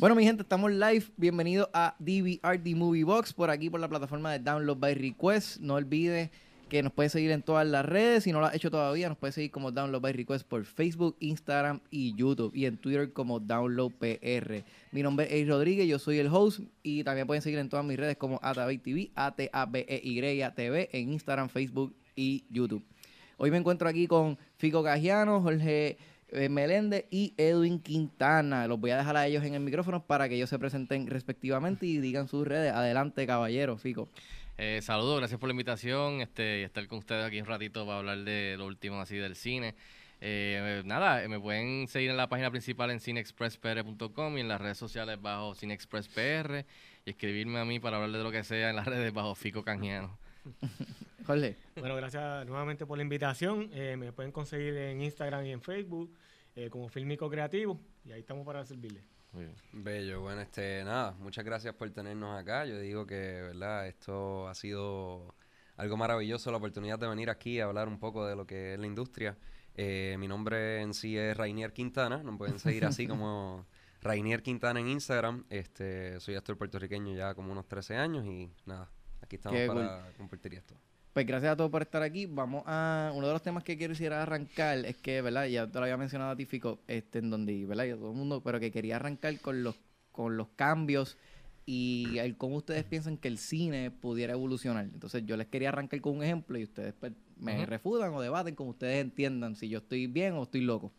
Bueno, mi gente, estamos live. Bienvenidos a DVR The Movie Box por aquí por la plataforma de Download by Request. No olvides que nos puedes seguir en todas las redes. Si no lo has hecho todavía, nos puedes seguir como Download by Request por Facebook, Instagram y YouTube. Y en Twitter como Download PR. Mi nombre es Rodríguez, yo soy el host. Y también pueden seguir en todas mis redes como Atabey TV, a t a b e y TV, en Instagram, Facebook y YouTube. Hoy me encuentro aquí con Fico Cajiano, Jorge Meléndez y Edwin Quintana. Los voy a dejar a ellos en el micrófono para que ellos se presenten respectivamente y digan sus redes. Adelante, caballero, Fico. Eh, saludos, gracias por la invitación este, y estar con ustedes aquí un ratito para hablar de lo último así del cine. Eh, nada, me pueden seguir en la página principal en cinexpresspr.com y en las redes sociales bajo cinexpresspr y escribirme a mí para hablar de lo que sea en las redes bajo Fico Canjiano. Jorge. Bueno, gracias nuevamente por la invitación. Eh, me pueden conseguir en Instagram y en Facebook eh, como Filmico Creativo y ahí estamos para. Muy bien. Bello, bueno, este, nada, muchas gracias por tenernos acá. Yo digo que, verdad, esto ha sido algo maravilloso, la oportunidad de venir aquí a hablar un poco de lo que es la industria. Eh, mi nombre en sí es Rainier Quintana, nos pueden seguir así como Rainier Quintana en Instagram. Este, soy actor puertorriqueño ya como unos 13 años y nada, aquí estamos Qué para compartir esto. Pues gracias a todos por estar aquí. Vamos a. Uno de los temas que quiero quisiera arrancar es que, ¿verdad? Ya te lo había mencionado a ti, Fico, este, en donde, ¿verdad? Y a todo el mundo, pero que quería arrancar con los, con los cambios y el cómo ustedes piensan que el cine pudiera evolucionar. Entonces, yo les quería arrancar con un ejemplo y ustedes pues, me refutan o debaten como ustedes entiendan si yo estoy bien o estoy loco.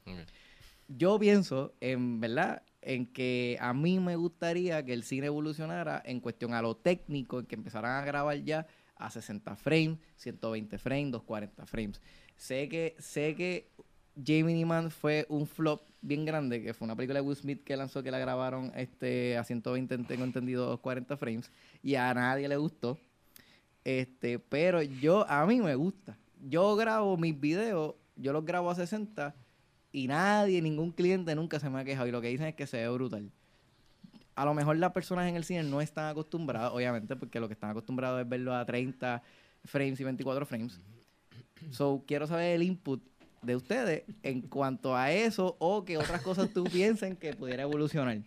Yo pienso, en verdad, en que a mí me gustaría que el cine evolucionara en cuestión a lo técnico, en que empezaran a grabar ya a 60 frames, 120 frames, 240 frames. Sé que, sé que Jamie Man fue un flop bien grande, que fue una película de Will Smith que lanzó que la grabaron este, a 120, tengo entendido, 240 frames, y a nadie le gustó. Este, pero yo, a mí me gusta. Yo grabo mis videos, yo los grabo a 60 y nadie, ningún cliente nunca se me ha quejado. Y lo que dicen es que se ve brutal. A lo mejor las personas en el cine no están acostumbradas, obviamente, porque lo que están acostumbrados es verlo a 30 frames y 24 frames. So, quiero saber el input de ustedes en cuanto a eso o que otras cosas tú piensen que pudiera evolucionar.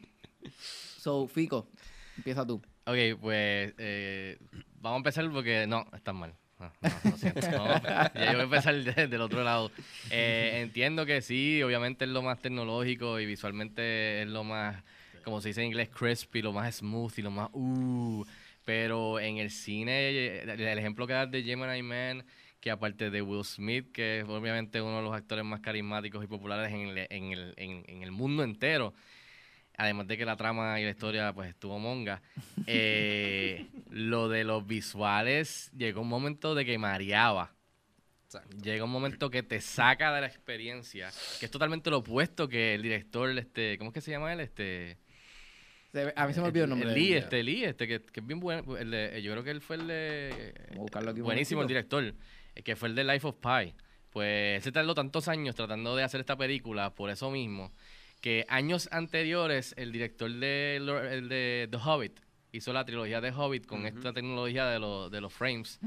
So, Fico, empieza tú. Ok, pues eh, vamos a empezar porque no, están mal. Ah, no, lo siento. No, ya yo voy a empezar de- del otro lado. Eh, entiendo que sí, obviamente es lo más tecnológico y visualmente es lo más, como se dice en inglés, crispy, lo más smooth y lo más uh. Pero en el cine, eh, el ejemplo que das de Gemini Man, que aparte de Will Smith, que es obviamente uno de los actores más carismáticos y populares en el, en el, en- en el mundo entero, además de que la trama y la historia pues estuvo monga, eh, lo de los visuales llegó un momento de que mareaba. Exacto. Llega un momento que te saca de la experiencia, que es totalmente lo opuesto que el director, este, ¿cómo es que se llama él? Este, A mí se me olvidó el nombre. de Lee, él. este, Lee, este, que, que es bien bueno. el de- yo creo que él fue el de. Vamos a buscarlo aquí buenísimo el director, eh, que fue el de Life of Pi. Pues se tardó tantos años tratando de hacer esta película por eso mismo, que años anteriores el director de, el de The Hobbit hizo la trilogía de Hobbit con esta tecnología de, los de los frames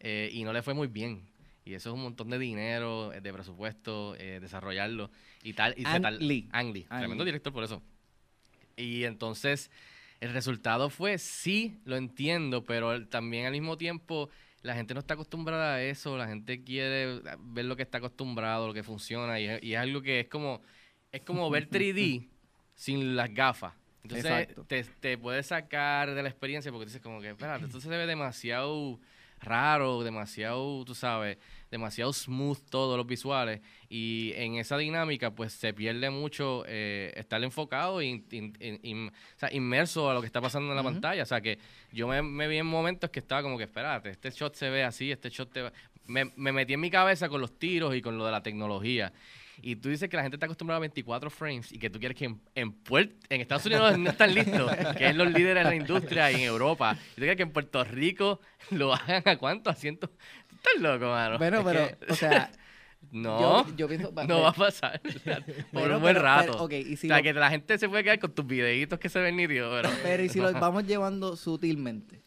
eh, y no le fue muy bien. Y eso es un montón de dinero, eh, de presupuesto, eh, desarrollarlo y tal. Y se Ang tal- Lee. Ang Lee, Ang tremendo Lee. director por eso. Y entonces el resultado fue, sí, lo entiendo, pero también al mismo tiempo la gente no está acostumbrada a eso, la gente quiere ver lo que está acostumbrado, lo que funciona, y, es- y es algo que es como, es como ver 3D sin las gafas. Entonces te, te puede sacar de la experiencia porque dices como que, espérate, esto se ve demasiado raro, demasiado, tú sabes, demasiado smooth todos los visuales y en esa dinámica pues se pierde mucho eh, estar enfocado in- in- in- in- o sea, inmerso a lo que está pasando en la pantalla, o sea que yo me, me vi en momentos que estaba como que, espérate, este shot se ve así, este shot te va-". Me, me metí en mi cabeza con los tiros y con lo de la tecnología. Y tú dices que la gente está acostumbrada a 24 frames y que tú quieres que en, en, Puer- en Estados Unidos no están listos, que es los líderes de la industria y en Europa. Y tú quieres que en Puerto Rico lo hagan a cuánto, a ciento. Estás loco, mano. Bueno, pero, que- o sea, no, yo, yo pienso... no va a pasar. por un buen rato. pero, ok, y si o sea, lo- que la gente se puede quedar con tus videitos que se ven nítidos, pero Pero y si los vamos llevando sutilmente.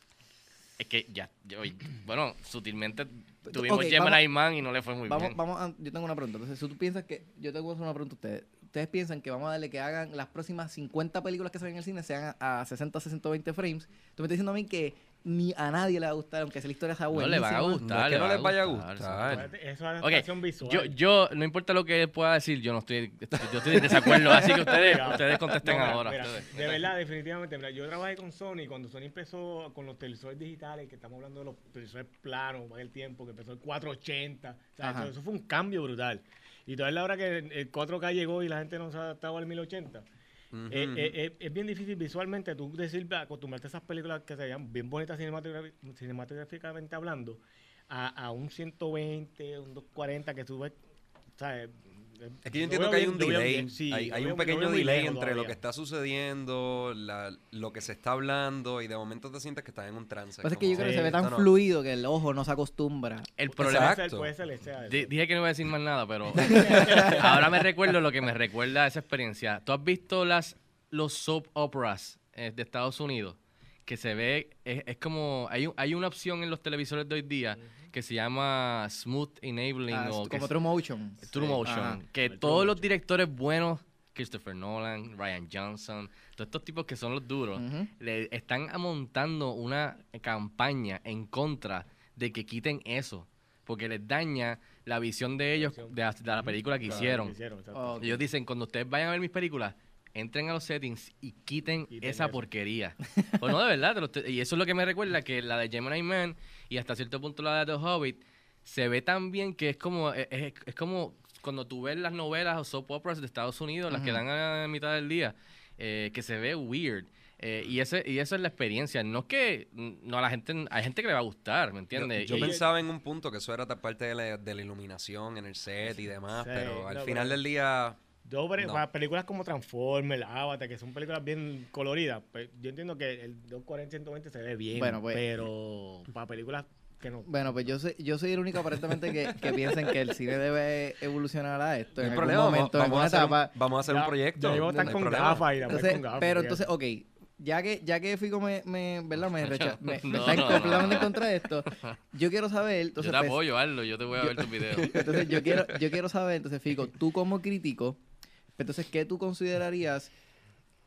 es que ya, yo- bueno, sutilmente tuvimos Ok, Gemini Man y no le fue muy Vamos, bien. vamos a- yo tengo una pregunta. Entonces, si tú piensas que. Yo tengo que hacer una pregunta a ustedes. Ustedes piensan que vamos a darle que hagan las próximas 50 películas que salen en el cine sean a, a 60, 120 frames. Tú me estás diciendo a mí que ni a nadie le va a gustar, aunque sea la historia sea No buena. le van a No gustar. es que no va les vaya a gustar, Eso es Ok, adaptación visual. Yo, yo, no importa lo que él pueda decir, yo no estoy, yo estoy en desacuerdo, así que ustedes, contesten no, mira, ahora. mira, ustedes. de verdad, definitivamente. Mira, yo trabajé con Sony cuando Sony empezó con los televisores digitales, que estamos hablando de los televisores planos, para el tiempo, que empezó el 480. O sea, Ajá. eso, eso fue un cambio brutal. Y toda la hora que el 4K llegó y la gente no se adaptaba al 1080. Ujú, Eh, eh, eh, es bien difícil visualmente tú decir, acostumbrarte a esas películas que se veían bien bonitas cinematográficamente hablando, a, a un 120, un 240 que tú ves, ¿sabes? Es que yo entiendo que hay un delay, sí, hay, lo hay veo- un pequeño delay entre lo que está sucediendo, la- lo que se está hablando y de momento te sientes que estás en un trance. Pasa es que yo creo que se ve tan no- fluido que el ojo no se acostumbra. El problema, Exacto. puede ser, dije que no iba a decir más nada, pero ahora me recuerdo lo que me recuerda a esa experiencia. ¿Tú has visto las los soap operas eh, de Estados Unidos? Que se ve, es, es como, hay, hay una opción en los televisores de hoy día que se llama Smooth Enabling Ah, o como True Motion. True Sí. Motion. Ajá. Que El todos los directores buenos, Christopher Nolan, Ryan Johnson, todos estos tipos que son los duros, le están montando una campaña en contra de que quiten eso. Porque les daña la visión de ellos de, la- de la película que Claro, hicieron. que hicieron. Ellos dicen, cuando ustedes vayan a ver mis películas, entren a los settings y quiten, Quiten esa eso. porquería. pues no, de verdad. te lo estoy- y eso es lo que me recuerda que la de Gemini Man y hasta cierto punto la de The Hobbit se ve tan bien que es como, es, es- es como cuando tú ves las novelas o soap operas de Estados Unidos, las que dan a mitad del día, eh, que se ve weird. Eh, y ese y eso es la experiencia. No es que no a la gente, hay gente que le va a gustar, ¿me Yo, entiendes? yo Y- pensaba en un punto que eso era parte de la, de la iluminación en el set y demás, Sí, pero al no, final pero- del día Yo, pero, No. para películas como Transformers, Avatar, que son películas bien coloridas, pues, yo entiendo que el 240 120 se ve bien, Bueno, pues- pero para películas que no... Bueno, pues yo soy, yo soy el único aparentemente que, que piensen que el cine debe evolucionar a esto no en algún problema, vamos, momento, en vamos a hacer, etapa. vamos a hacer un proyecto. No están hay con gafas y la Entonces, con gafas. pero entonces, ok, ya que, ya que Fico me, me, ¿verdad? me, recha- me, me No, está no, completamente no. en contra de esto, yo quiero saber, yo entonces, te pues, apoyo, Arlo, yo te voy a ver tus videos. entonces yo quiero, yo quiero saber, entonces Fico, tú como crítico, entonces, ¿qué tú considerarías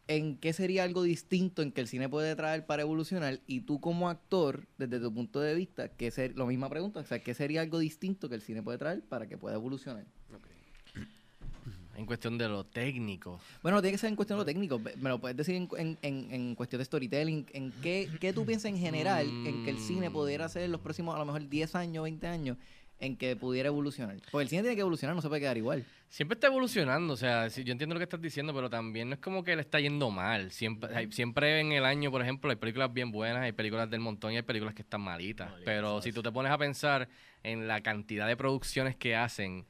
en qué sería algo distinto en que el cine puede traer para evolucionar? Y tú como actor, desde tu punto de vista, ¿qué ser, lo misma pregunta, o sea, ¿qué sería algo distinto que el cine puede traer para que pueda evolucionar? En cuestión de lo técnico. Bueno, no tiene que ser en cuestión de lo técnico, me lo puedes decir en, en, en- en cuestión de storytelling, en qué, qué tú piensas en general en que el cine pudiera ser en los próximos, a lo mejor 10 años, 20 años, en que pudiera evolucionar. Porque el cine tiene que evolucionar, no se puede quedar igual. Siempre está evolucionando, o sea, yo entiendo lo que estás diciendo, pero también no es como que le está yendo mal. Siempre, hay- siempre en el año, por ejemplo, hay películas bien buenas, hay películas del montón y hay películas que están malitas. Malitas, pero si tú te pones a pensar en la cantidad de producciones que hacen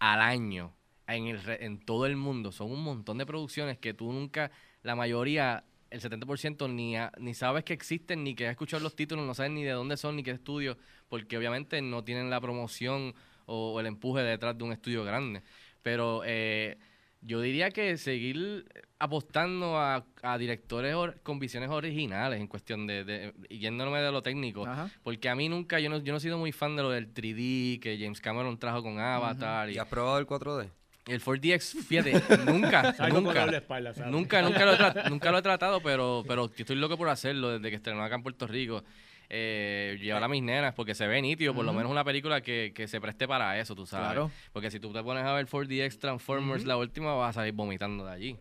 al año en, el, re- en todo el mundo, son un montón de producciones que tú nunca, la mayoría, el 70% ni, ha- ni sabes que existen, ni que has escuchado los títulos, no sabes ni de dónde son, ni qué estudio, porque obviamente no tienen la promoción o, o el empuje detrás de un estudio grande. Pero eh, yo diría que seguir apostando a, a directores or- con visiones originales en cuestión de, de yéndome de lo técnico. Ajá. Porque a mí nunca, yo no, yo no he sido muy fan de lo del 3D que James Cameron trajo con Avatar. ¿Y y has probado el 4D? el 4DX, fíjate, nunca, nunca. espalda, ¿sabes? Nunca, nunca lo, he nunca lo he tratado, pero, pero yo estoy loco por hacerlo desde que estrenó acá en Puerto Rico. Eh, llevar a mis nenas porque se ve nítido, por lo menos una película que, que se preste para eso, tú sabes. Claro. Porque si tú te pones a ver 4DX Transformers, la última, vas a salir vomitando de allí.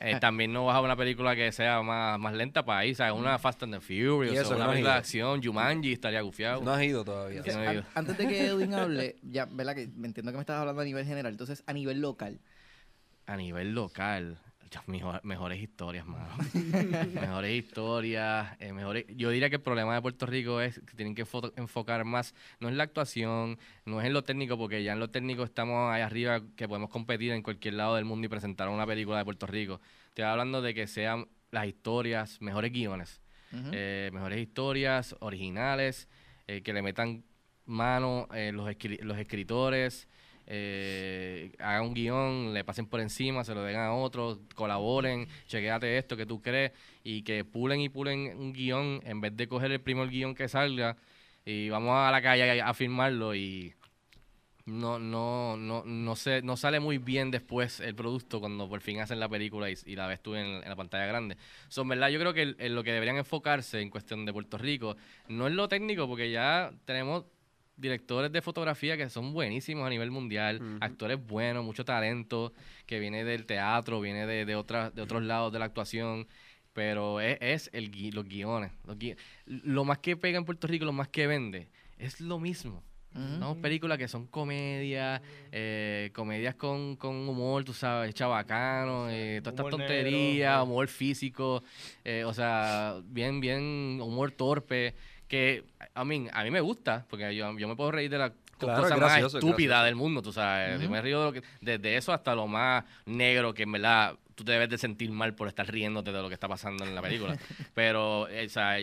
Eh, también no vas a ver una película que sea más, más lenta para ahí, ¿sabes? Una Fast and the Furious, eso, o una no película de acción, Jumanji, estaría gufiado. No has ido todavía. Sí, no he An- ido. antes de que Edwin hable, ya, ¿verdad? Que me entiendo que me estás hablando a nivel general, entonces a nivel local. A nivel local, mejor- mejores historias, mano. mejores historias, eh, mejores... Yo diría que el problema de Puerto Rico es que tienen que fo- enfocar más, no es la actuación, no es en lo técnico, porque ya en lo técnico estamos ahí arriba, que podemos competir en cualquier lado del mundo y presentar una película de Puerto Rico. Estoy hablando de que sean las historias, mejores guiones, eh, mejores historias originales, eh, que le metan mano eh, los, escri- los escritores, eh, hagan un guion, le pasen por encima, se lo den a otros, colaboren, chequéate esto que tú crees y que pulen y pulen un guion en vez de coger el primer guion que salga y vamos a la calle a, firmarlo y no, no, no, no, se, no sale muy bien después el producto cuando por fin hacen la película y, la ves tú en, en la pantalla grande. Son verdad, yo creo que el- en lo que deberían enfocarse en cuestión de Puerto Rico no es lo técnico, porque ya tenemos directores de fotografía que son buenísimos a nivel mundial, actores buenos, mucho talento, que viene del teatro, viene de, de, otras de otros lados de la actuación. Pero es, es el gui- los guiones. los gui- lo más que pega en Puerto Rico, lo más que vende, es lo mismo. Ujú. Son películas que son comedias, eh, comedias con, con humor, tú sabes, chabacano, eh, todas estas tonterías, humor físico, eh, o sea, bien, bien, humor torpe, que a mí, a mí me gusta, porque yo, yo me puedo reír de la Claro, cosa más estúpida gracioso. del mundo, tú sabes, yo me río de lo que, desde eso hasta lo más negro, que en verdad tú te debes de sentir mal por estar riéndote de lo que está pasando en la película, pero, eh, o sea,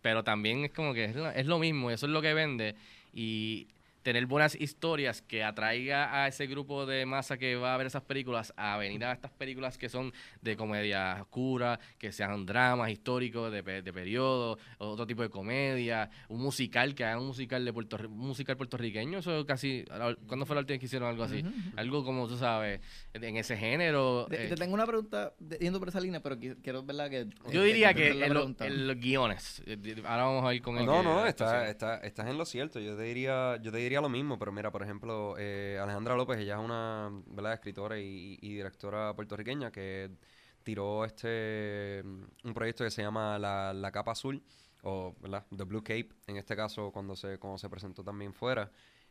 pero también es como que es lo, es lo mismo, eso es lo que vende. Y tener buenas historias que atraiga a ese grupo de masa que va a ver esas películas a venir a estas películas que son de comedia oscura, que sean dramas históricos de, pe- de periodo, otro tipo de comedia, un musical, que hagan un musical de Puerto musical puertorriqueño, eso casi, ¿cuándo fue la última vez que hicieron algo así? Algo como tú sabes, en ese género. Te, eh, te tengo una pregunta de- yendo por esa línea, pero qui- quiero verla que... yo eh, diría que en, lo- pregunta. en los guiones. eh, Ahora vamos a ir con el No, que- no, la está, está, estás en lo cierto. Yo te diría, yo te diría lo mismo, pero mira, por ejemplo, eh, Alejandra López, ella es una ¿verdad? escritora y, y directora puertorriqueña que tiró este un proyecto que se llama La, La Capa Azul, o ¿verdad? The Blue Cape, en este caso cuando se, cuando se presentó también fuera.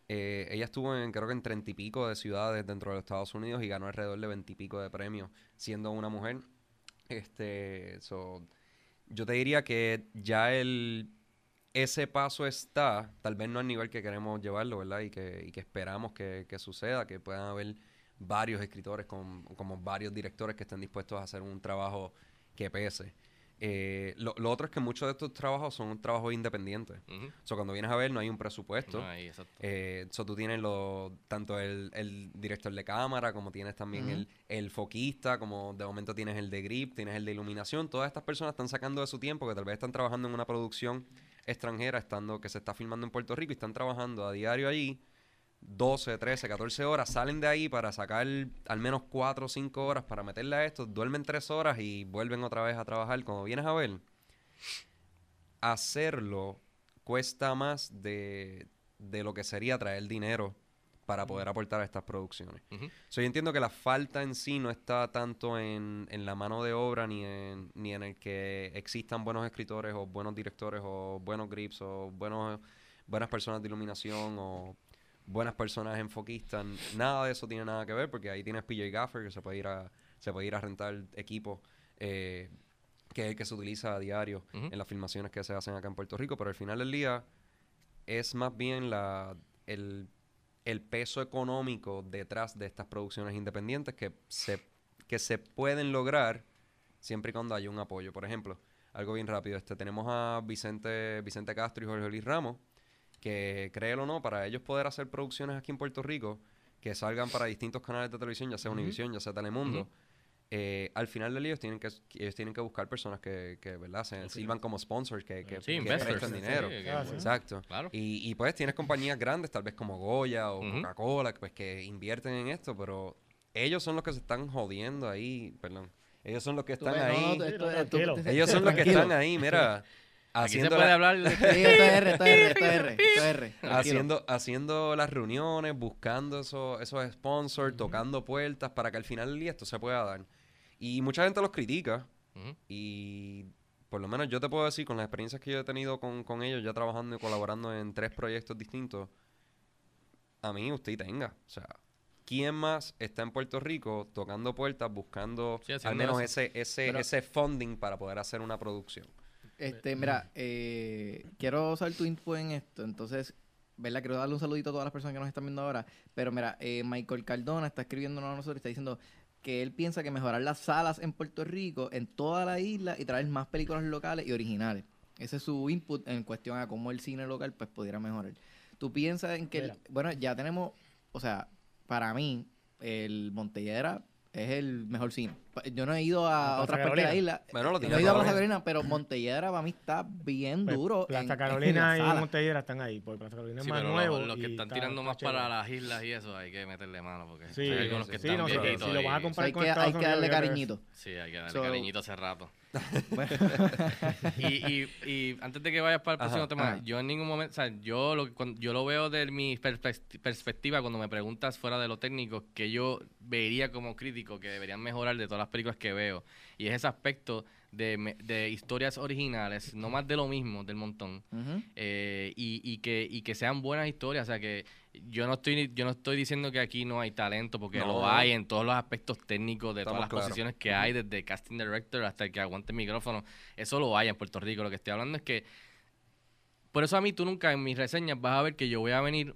Eh, ella estuvo en, creo que en treinta y pico de ciudades dentro de los Estados Unidos y ganó alrededor de veintipico de premios, siendo una mujer. Este, so, yo te diría que ya el ese paso está, tal vez no al nivel que queremos llevarlo, ¿verdad? Y que, y que esperamos que, que suceda, que puedan haber varios escritores con, como varios directores que estén dispuestos a hacer un trabajo que pese. Eh, lo, lo otro es que muchos de estos trabajos son trabajos independientes. O sea, cuando vienes a ver no hay un presupuesto. No, ahí, exacto. Eh, so, tú tienes lo, tanto el, el director de cámara, como tienes también el, el foquista, como de momento tienes el de grip, tienes el de iluminación. Todas estas personas están sacando de su tiempo, que tal vez están trabajando en una producción extranjera, estando que se está filmando en Puerto Rico y están trabajando a diario allí 12, 13, 14 horas, salen de ahí para sacar al menos 4 o 5 horas para meterle a esto, duermen 3 horas y vuelven otra vez a trabajar. Cuando vienes a ver, hacerlo cuesta más de, de lo que sería traer dinero para poder aportar a estas producciones. Ujú. So, yo entiendo que la falta en sí no está tanto en, en la mano de obra ni en, ni en el que existan buenos escritores o buenos directores o buenos grips o buenos, buenas personas de iluminación o buenas personas enfoquistas. Nada de eso tiene nada que ver porque ahí tienes PJ Gaffer que se puede ir a, se puede ir a rentar equipo eh, que es el que se utiliza a diario en las filmaciones que se hacen acá en Puerto Rico, pero al final del día es más bien la, el, el peso económico detrás de estas producciones independientes que se, que se pueden lograr siempre y cuando haya un apoyo. Por ejemplo, algo bien rápido, este tenemos a Vicente, Vicente Castro y Jorge Luis Ramos, que créelo o no, para ellos poder hacer producciones aquí en Puerto Rico, que salgan para distintos canales de televisión, ya sea Ujú. Univision, ya sea Telemundo. Eh, al final del día ellos tienen que, ellos tienen que buscar personas que, que ¿verdad? Se sirvan como sponsors, que, que, Sí, Sí, dinero. Ah, sí. Exacto. Claro. Y, y pues tienes compañías grandes, tal vez como Goya o Ujú. Coca-Cola, que, pues que invierten en esto, pero ellos son los que se están jodiendo ahí, perdón. Ellos son los que están ahí. Ellos son los que están ahí, mira, Aquí se haciendo, puede la- hablar de... Sí, esto es R, esto es R, esto es R, esto es R. tranquilo. haciendo, haciendo las reuniones, buscando esos, esos sponsors, tocando puertas para que al final del día esto se pueda dar. Y mucha gente los critica. Y por lo menos yo te puedo decir, con las experiencias que yo he tenido con, con ellos, ya trabajando y colaborando en tres proyectos distintos, a mí usted tenga. O sea, ¿quién más está en Puerto Rico tocando puertas, buscando Sí, al menos eso. ese, ese, Pero- ese funding para poder hacer una producción? Este, mira, eh, quiero saber tu input en esto. Entonces, ¿verdad? Quiero darle un saludito a todas las personas que nos están viendo ahora. Pero mira, eh, Michael Cardona está escribiéndonos a nosotros y está diciendo que él piensa que mejorar las salas en Puerto Rico, en toda la isla, y traer más películas locales y originales. Ese es su input en cuestión a cómo el cine local pues pudiera mejorar. ¿Tú piensas en que, el- bueno, ya tenemos, o sea, para mí, el Montellera es el mejor cine, Yo no he ido a, ¿A otras partes de la isla. Bueno, lo no he ido a Plaza. Carolina, pero Montelledra para mí está bien Pues, duro. en- Plaza en Carolina la y. Montellera están ahí, porque Plaza Carolina Sí, es más pero nuevo. los, los que están está- tirando más para las islas y eso, hay que meterle mano porque Sí, hay algunos que sí, están no, si- viejitos. si lo vas a comprar hay con que, hay darle cariñito. Sí, hay que darle So- cariñito hace rato. Y, y, y antes de que vayas para el Ajá, próximo tema, ajá. yo en ningún momento, o sea, yo lo, cuando, yo lo veo de mi perspect- perspectiva cuando me preguntas fuera de lo técnico, que yo vería como crítico que deberían mejorar de todas las películas que veo. Y es ese aspecto de, historias originales, no más de lo mismo, del montón. eh, y, y que, y que sean buenas historias. O sea, que yo no estoy yo no estoy diciendo que aquí no hay talento, porque No. lo hay en todos los aspectos técnicos de Estamos todas las posiciones que hay, desde casting director hasta el que aguante el micrófono. Eso lo hay en Puerto Rico. Lo que estoy hablando es que... Por eso a mí tú nunca en mis reseñas vas a ver que yo voy a venir...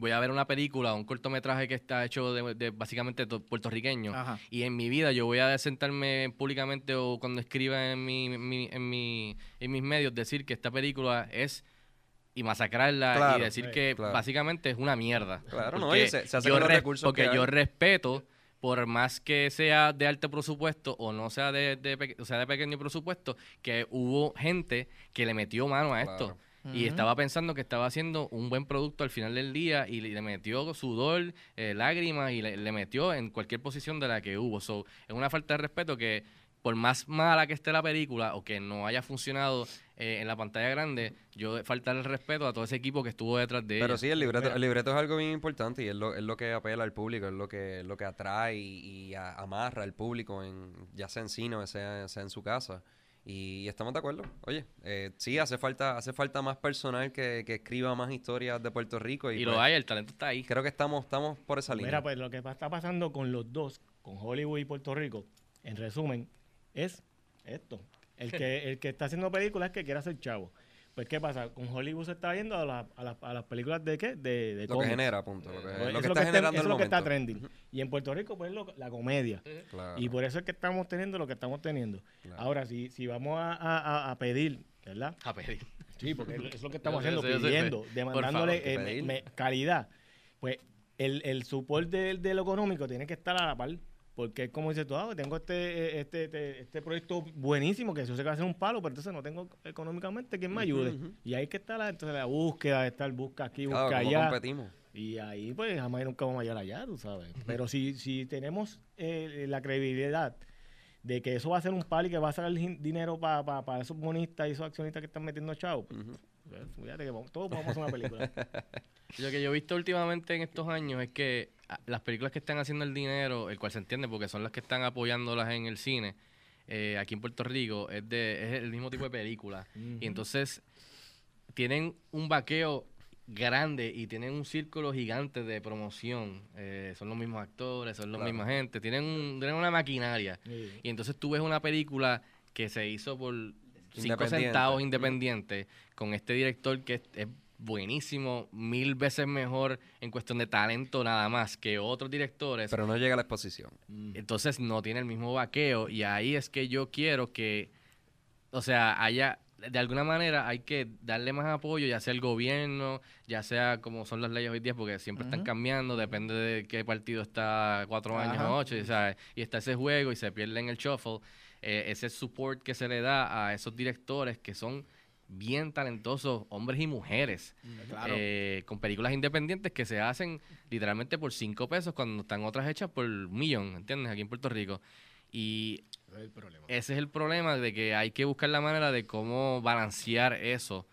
Voy a ver una película, un cortometraje que está hecho de, de básicamente to- puertorriqueño. Ajá. Y en mi vida yo voy a sentarme públicamente o cuando escriba en, mi, en, mi- en, mi- en mis medios decir que esta película es y masacrarla Claro, y decir sí, que claro. básicamente es una mierda. Claro, no, se- se hace yo con los recursos Porque que yo hay. respeto, por más que sea de alto presupuesto o no sea de, de peque- o sea de pequeño presupuesto, que hubo gente que le metió mano a esto. Y estaba pensando que estaba haciendo un buen producto al final del día y le, metió sudor, eh, lágrimas y le, le metió en cualquier posición de la que hubo. So, es una falta de respeto que por más mala que esté la película o que no haya funcionado eh, en la pantalla grande, yo faltar el respeto a todo ese equipo que estuvo detrás de Pero ella. sí, el libreto, el libreto es algo bien importante y es lo, es lo que apela al público, es lo que, es lo que atrae y, y a- amarra al público, en, ya sea en cine o sea, sea en su casa. Y estamos de acuerdo. Oye, eh, sí, hace falta, hace falta más personal que, que escriba más historias de Puerto Rico. Y, Y pues, lo hay, el talento está ahí. Creo que estamos, estamos por esa línea. Mira, pues lo que está pasando con los dos, con Hollywood y Puerto Rico, en resumen, es esto. El que, el que está haciendo películas es que quiere hacer chavo. Pues, ¿qué pasa? Con Hollywood se está yendo a, la- a las- a las películas de qué? De, de lo que genera, punto. Lo que, Pues, lo eso que es está generando eso es el lo que está trending. Y en Puerto Rico, pues, lo- la comedia. Claro, Y por eso es que estamos teniendo lo que estamos teniendo. claro. Ahora, si, si vamos a, a- a- a pedir, ¿verdad? A pedir. Sí, porque es lo- es lo que estamos haciendo, pidiendo, demandándole favor, eh, me- me- calidad. Pues el, el support del, de lo económico tiene que estar a la par. Porque es como dices tú, ah, tengo este, eh, este, este, este proyecto buenísimo que yo sé que va a ser un palo, pero entonces no tengo económicamente quien me ayude. Y ahí que está la, entonces la búsqueda de estar busca aquí, busca ¿cómo allá. competimos? Y ahí, pues, jamás y nunca vamos a llegar allá, tú sabes. Pero si, si tenemos eh, la credibilidad de que eso va a ser un palo y que va a sacar din- dinero para esos bonistas y esos accionistas que están metiendo chavos, pues, pues, fíjate que vamos- todos podemos hacer una película. Lo que yo he visto últimamente en estos años es que las películas que están haciendo el dinero, el cual se entiende porque son las que están apoyándolas en el cine, eh, aquí en Puerto Rico, es, de, es el mismo tipo de película. Y entonces tienen un vaqueo grande y tienen un círculo gigante de promoción. Eh, son los mismos actores, son la Claro. misma gente, tienen, un- tienen una maquinaria. Sí. Y entonces tú ves una película que se hizo por cinco Independiente. centavos independiente, con este director que es, es buenísimo, mil veces mejor en cuestión de talento nada más que otros directores. Pero no llega a la exposición. Entonces no tiene el mismo vaqueo y ahí es que yo quiero que, o sea, haya, de alguna manera hay que darle más apoyo, ya sea el gobierno, ya sea como son las leyes hoy día, porque siempre están cambiando, depende de qué partido está cuatro años Ajá. o ocho, y, ¿sabes? y está ese juego y se pierde en el shuffle. Eh, ese support que se le da a esos directores que son bien talentosos, hombres y mujeres, Claro. eh, con películas independientes que se hacen literalmente por cinco pesos cuando están otras hechas por un millón, ¿entiendes? Aquí en Puerto Rico. Y Ese es el problema. ese es el problema de que hay que buscar la manera de cómo balancear eso.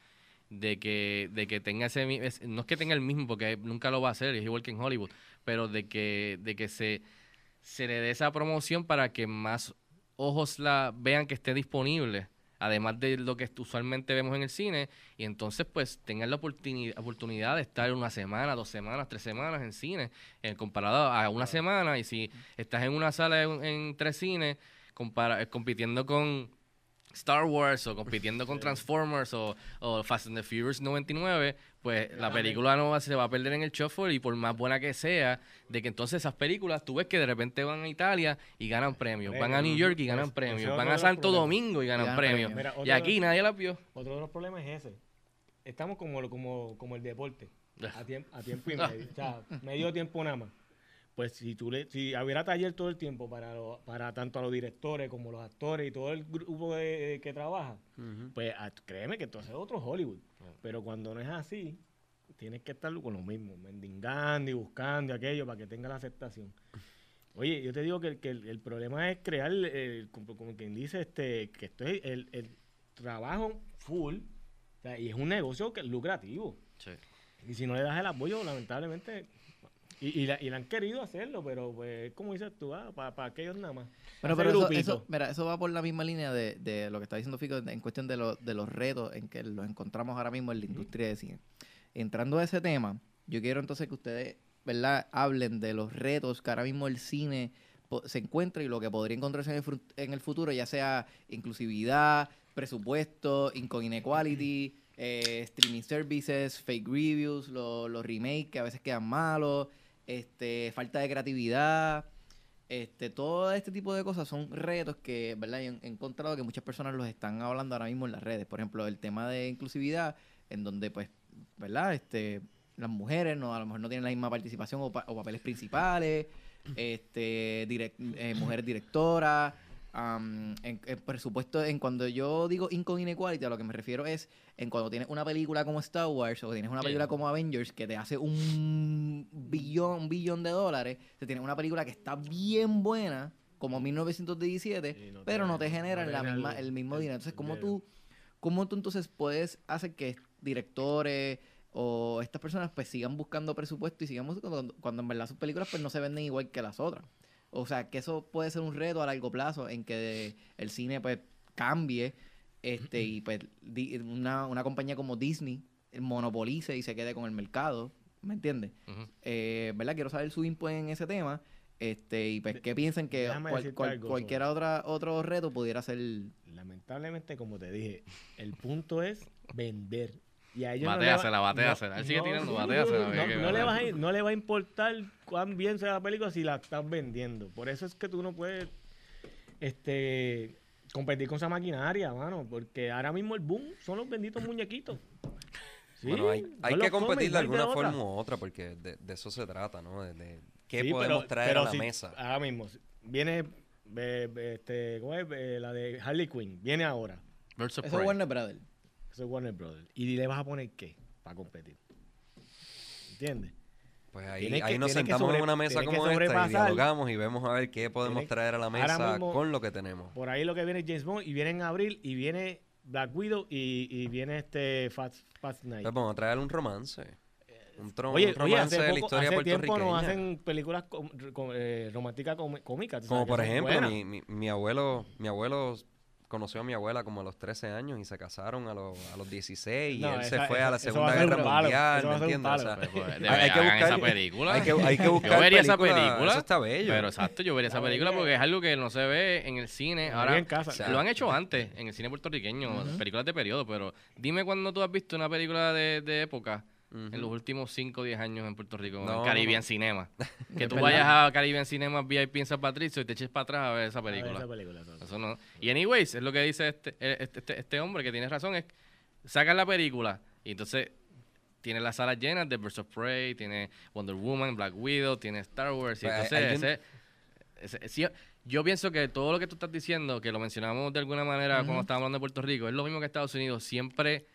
De que, de que tenga ese no es que tenga el mismo, porque nunca lo va a hacer, es igual que en Hollywood, pero de que, de que se, se le dé esa promoción para que más ojos la vean que esté disponible, además de lo que usualmente vemos en el cine, y entonces pues tengan la oportuni- oportunidad de estar una semana, dos semanas, tres semanas en cine, eh, comparado a una semana, y si estás en una sala en, en tres cines, compara- eh, compitiendo con Star Wars o compitiendo con Transformers o, o Fast and the Furious 99, pues la película no va, se va a perder en el shuffle y por más buena que sea, de que entonces esas películas tú ves que de repente van a Italia y ganan premios, van a New York y ganan premios, van a Santo. Domingo y ganan premios. Y aquí nadie las vio. Otro de los problemas es ese. Estamos como, como, como el deporte, a tiempo, a tiempo y medio, o sea, medio tiempo nada más. Pues si tú le, si hubiera taller todo el tiempo para, lo- para tanto a los directores como los actores y todo el grupo de- que trabaja, pues ah, créeme que entonces es otro Hollywood. Pero cuando no es así, tienes que estar con lo mismo, mendigando y buscando aquello para que tenga la aceptación. Oye, yo te digo que, el- que el, el problema es crear, el- como, como quien dice, este, que esto es el, el trabajo full o sea, y es un negocio que es lucrativo. Sí. Y si no le das el apoyo, lamentablemente... Y, y, la, y la han querido hacerlo, pero pues, como dices tú, ah, para aquellos nada más. Bueno, pero eso, mira, eso va por la misma línea de, de lo que está diciendo Fico en cuestión de, lo- de los retos en que los encontramos ahora mismo en la industria de cine. Entrando a ese tema, yo quiero entonces que ustedes, ¿verdad?, hablen de los retos que ahora mismo el cine se encuentra y lo que podría encontrarse en el, en el futuro, ya sea inclusividad, presupuesto, income inequality, eh, streaming services, fake reviews, lo- los remakes que a veces quedan malos, este, falta de creatividad, este, todo este tipo de cosas son retos que, ¿verdad? He encontrado que muchas personas los están hablando ahora mismo en las redes. Por ejemplo, el tema de inclusividad, en donde, pues, ¿verdad? Este, las mujeres no, a lo mejor no tienen la misma participación o, pa- o papeles principales, este, eh, mujeres directoras. Am, en, en presupuesto, en cuando yo digo income inequality, a lo que me refiero es en cuando tienes una película como Star Wars o tienes una Sí. película como Avengers que te hace un billón, un billón de dólares, te tienes una película que está bien buena, como 1917, Y no te- pero no te no te la genera misma, el- el mismo el- dinero. Entonces, ¿cómo dinero. tú, ¿cómo tú entonces puedes hacer que directores o estas personas pues sigan buscando presupuesto y sigan buscando cuando, cuando en verdad sus películas pues no se venden igual que las otras? O sea, que eso puede ser un reto a largo plazo en que el cine pues cambie este y pues di- una, una compañía como Disney monopolice y se quede con el mercado, ¿me entiendes? Eh, ¿Verdad? Quiero saber su input en ese tema este y pues qué piensan que cual- decirte cual- algo cualquier otra, otro reto pudiera ser... Lamentablemente, como te dije, el punto es vender. Y a ellos Batéasela, no le va, batéasela. Él sigue tirando, batéasela, No, le batea. vas a ir- no le va a importar cuán bien sea la película si la estás vendiendo. Por eso es que tú no puedes este, competir con esa maquinaria, mano. Porque ahora mismo el boom son los benditos muñequitos. Sí, bueno, hay, que competir de alguna otra. forma u otra, porque de, de eso se trata, ¿no? De, de qué Sí, podemos pero- traer pero a la si- mesa. Ahora mismo, viene eh, este, ¿cómo es? Eh, la de Harley Quinn, viene ahora. Eso es. Warner Brothers. Eso es Warner Brothers. ¿Y le vas a poner qué para competir? ¿Entiendes? Pues ahí, ahí nos sentamos sobre- en una mesa como esta y dialogamos y vemos a ver qué podemos Tienes- traer a la mesa mismo- con lo que tenemos. Por ahí lo que viene es James Bond y viene en abril y viene Black Widow y, y viene este Fast, Fast Night. Pues vamos a traer un romance. Un, tro- Oye, un oye, romance hace, de la poco- historia hace tiempo nos hacen películas com- com- eh, románticas cómicas. Como por ejemplo, mi, mi, mi abuelo, mi abuelo conoció a mi abuela como a los 13 años y se casaron a los, a los 16 y No, él se esa- fue a la Segunda Guerra Mundial, ¿me entiendes? O palo. sea, Pues, hay, que buscar esa película. Hay que, hay que buscar Yo vería esa película. Eso está bello. Pero exacto, yo vería esa La película porque es algo que no se ve en el cine. Ahora en casa. sea, lo han hecho antes en el cine puertorriqueño, películas de periodo, pero dime cuando tú has visto una película de, de época En los últimos 5 o 10 años en Puerto Rico, No, en Caribbean no. Cinema. Que tú vayas a Caribbean Cinema VIP en San Patricio y te eches para atrás a ver esa ver película. esa película, exacto. Eso no. Y anyways, es lo que dice este, este, este- este hombre que tiene razón, es sacan la película y entonces tiene las salas llenas de Birds of Prey, tiene Wonder Woman, Black Widow, tiene Star Wars y Pues, entonces ese- yo pienso que todo lo que tú estás diciendo, que lo mencionamos de alguna manera cuando estábamos hablando de Puerto Rico, es lo mismo que Estados Unidos. Siempre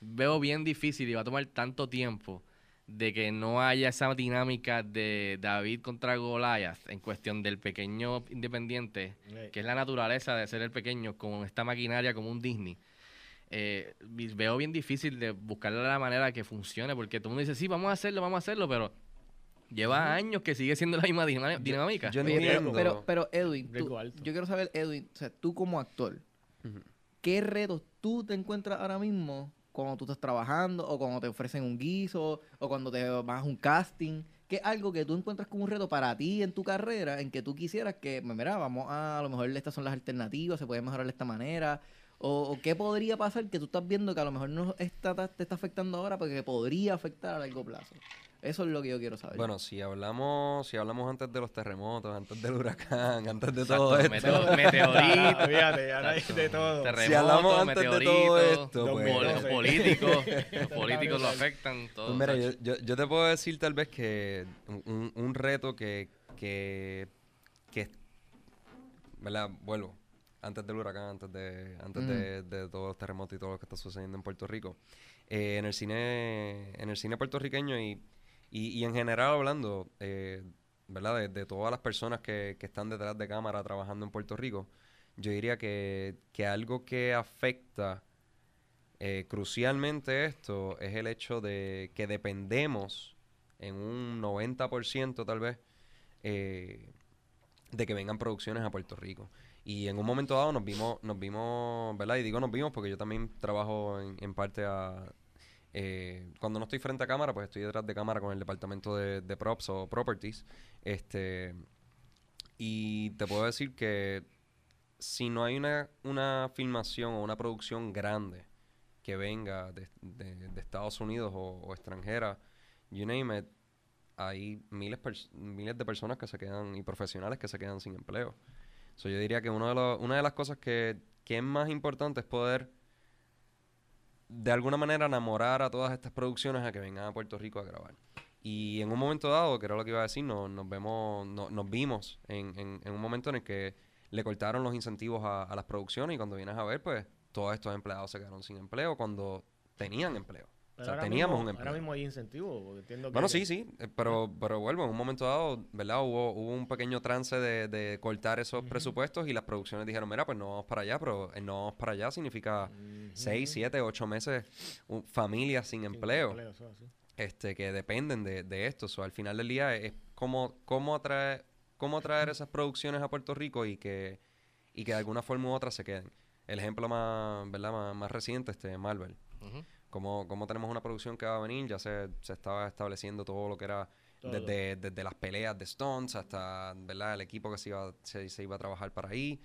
veo bien difícil y va a tomar tanto tiempo de que no haya esa dinámica de David contra Goliath en cuestión del pequeño independiente que es la naturaleza de ser el pequeño, con esta maquinaria como un Disney, eh, veo bien difícil de buscarle la manera que funcione, porque todo el mundo dice, sí, vamos a hacerlo, vamos a hacerlo, pero lleva años que sigue siendo la misma dinámica. yo Oye, entiendo. pero, pero Edwin, tú- yo quiero saber, Edwin, o sea, tú como actor. ¿qué retos tú te encuentras ahora mismo cuando tú estás trabajando o cuando te ofrecen un guiso o cuando te vas a un casting? ¿Qué es algo que tú encuentras como un reto para ti en tu carrera en que tú quisieras que, mira, vamos a, a lo mejor estas son las alternativas, se puede mejorar de esta manera? O, o qué podría pasar que tú estás viendo que a lo mejor no está, te está afectando ahora porque podría afectar a largo plazo? Eso es lo que yo quiero saber. Bueno, si hablamos, si hablamos antes de los terremotos, antes del huracán, antes de Exacto, todo esto. meteo- meteorito, Fíjate, ahora hay de todo. terremoto, Si hablamos antes de todo esto, Los pues, políticos, los políticos lo afectan, todo. Pues mira, yo, yo, yo te puedo decir tal vez que un, un reto que, que, que, ¿verdad? Vuelvo. Antes del huracán, antes de, antes de, de todos los terremotos y todo lo que está sucediendo en Puerto Rico. eh, en el cine, en el cine puertorriqueño y, y, y en general hablando, eh, ¿verdad? De, todas las personas que, que están detrás de cámara trabajando en Puerto Rico, yo diría que, que algo que afecta eh, crucialmente esto es el hecho de que dependemos en un 90% tal vez eh, de que vengan producciones a Puerto Rico. Y en un momento dado nos vimos, nos vimos, ¿verdad? Y digo nos vimos porque yo también trabajo en, en parte a... eh, cuando no estoy frente a cámara, pues estoy detrás de cámara con el departamento de, props o properties. Este, y te puedo decir que si no hay una, una filmación o una producción grande que venga de, de- Estados Unidos o, extranjera, you name it, hay miles, miles de personas que se quedan y profesionales que se quedan sin empleo. So, yo diría que uno de los- una de las cosas que, que es más importante es poder de alguna manera enamorar a todas estas producciones a que vengan a Puerto Rico a grabar. Y en un momento dado, que era lo que iba a decir, nos, nos vemos, no- nos vimos en, en- en un momento en el que le cortaron los incentivos a, a las producciones y cuando vienes a ver, pues todos estos empleados se quedaron sin empleo cuando tenían empleo. Pero o sea, ahora teníamos mismo- un empleo. Ahora mismo hay incentivos, porque entiendo que... Bueno, sí, sí, eh, pero, pero vuelvo, en un momento dado, ¿verdad? Hubo, hubo un pequeño trance de, de cortar esos presupuestos y las producciones dijeron, mira, pues no vamos para allá, pero el no vamos para allá significa Ujú. seis, siete, ocho meses, un- familias sin, Sin empleo, empleo, eso así. este que dependen de, de esto. So, al final del día es cómo, cómo, atraer, cómo atraer esas producciones a Puerto Rico y que, y que de alguna forma u otra se queden. El ejemplo más, ¿verdad? más, más reciente, este Marvel. Como, como tenemos una producción que va a venir, ya se, se estaba estableciendo todo lo que era desde, desde las peleas de Stones hasta ¿verdad? el equipo que se iba, se, se iba a trabajar para ahí.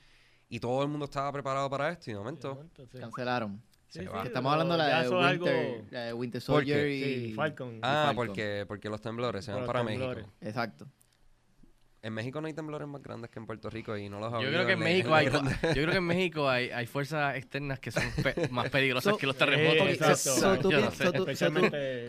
Y todo el mundo estaba preparado para esto y de De momento... sí. Cancelaron. Sí, sí, Estamos hablando de la de, algo- Winter, la de Winter. Soldier y... Sí, Falcon. Ah, Falcon. porque, porque los temblores se van para temblores. México. Exacto. En México no hay temblores más grandes que en Puerto Rico y no los ha Yo creo que en México hay, yo creo que en México hay, hay fuerzas externas que son pe- más peligrosas So- que los Eh, terremotos. exacto. No.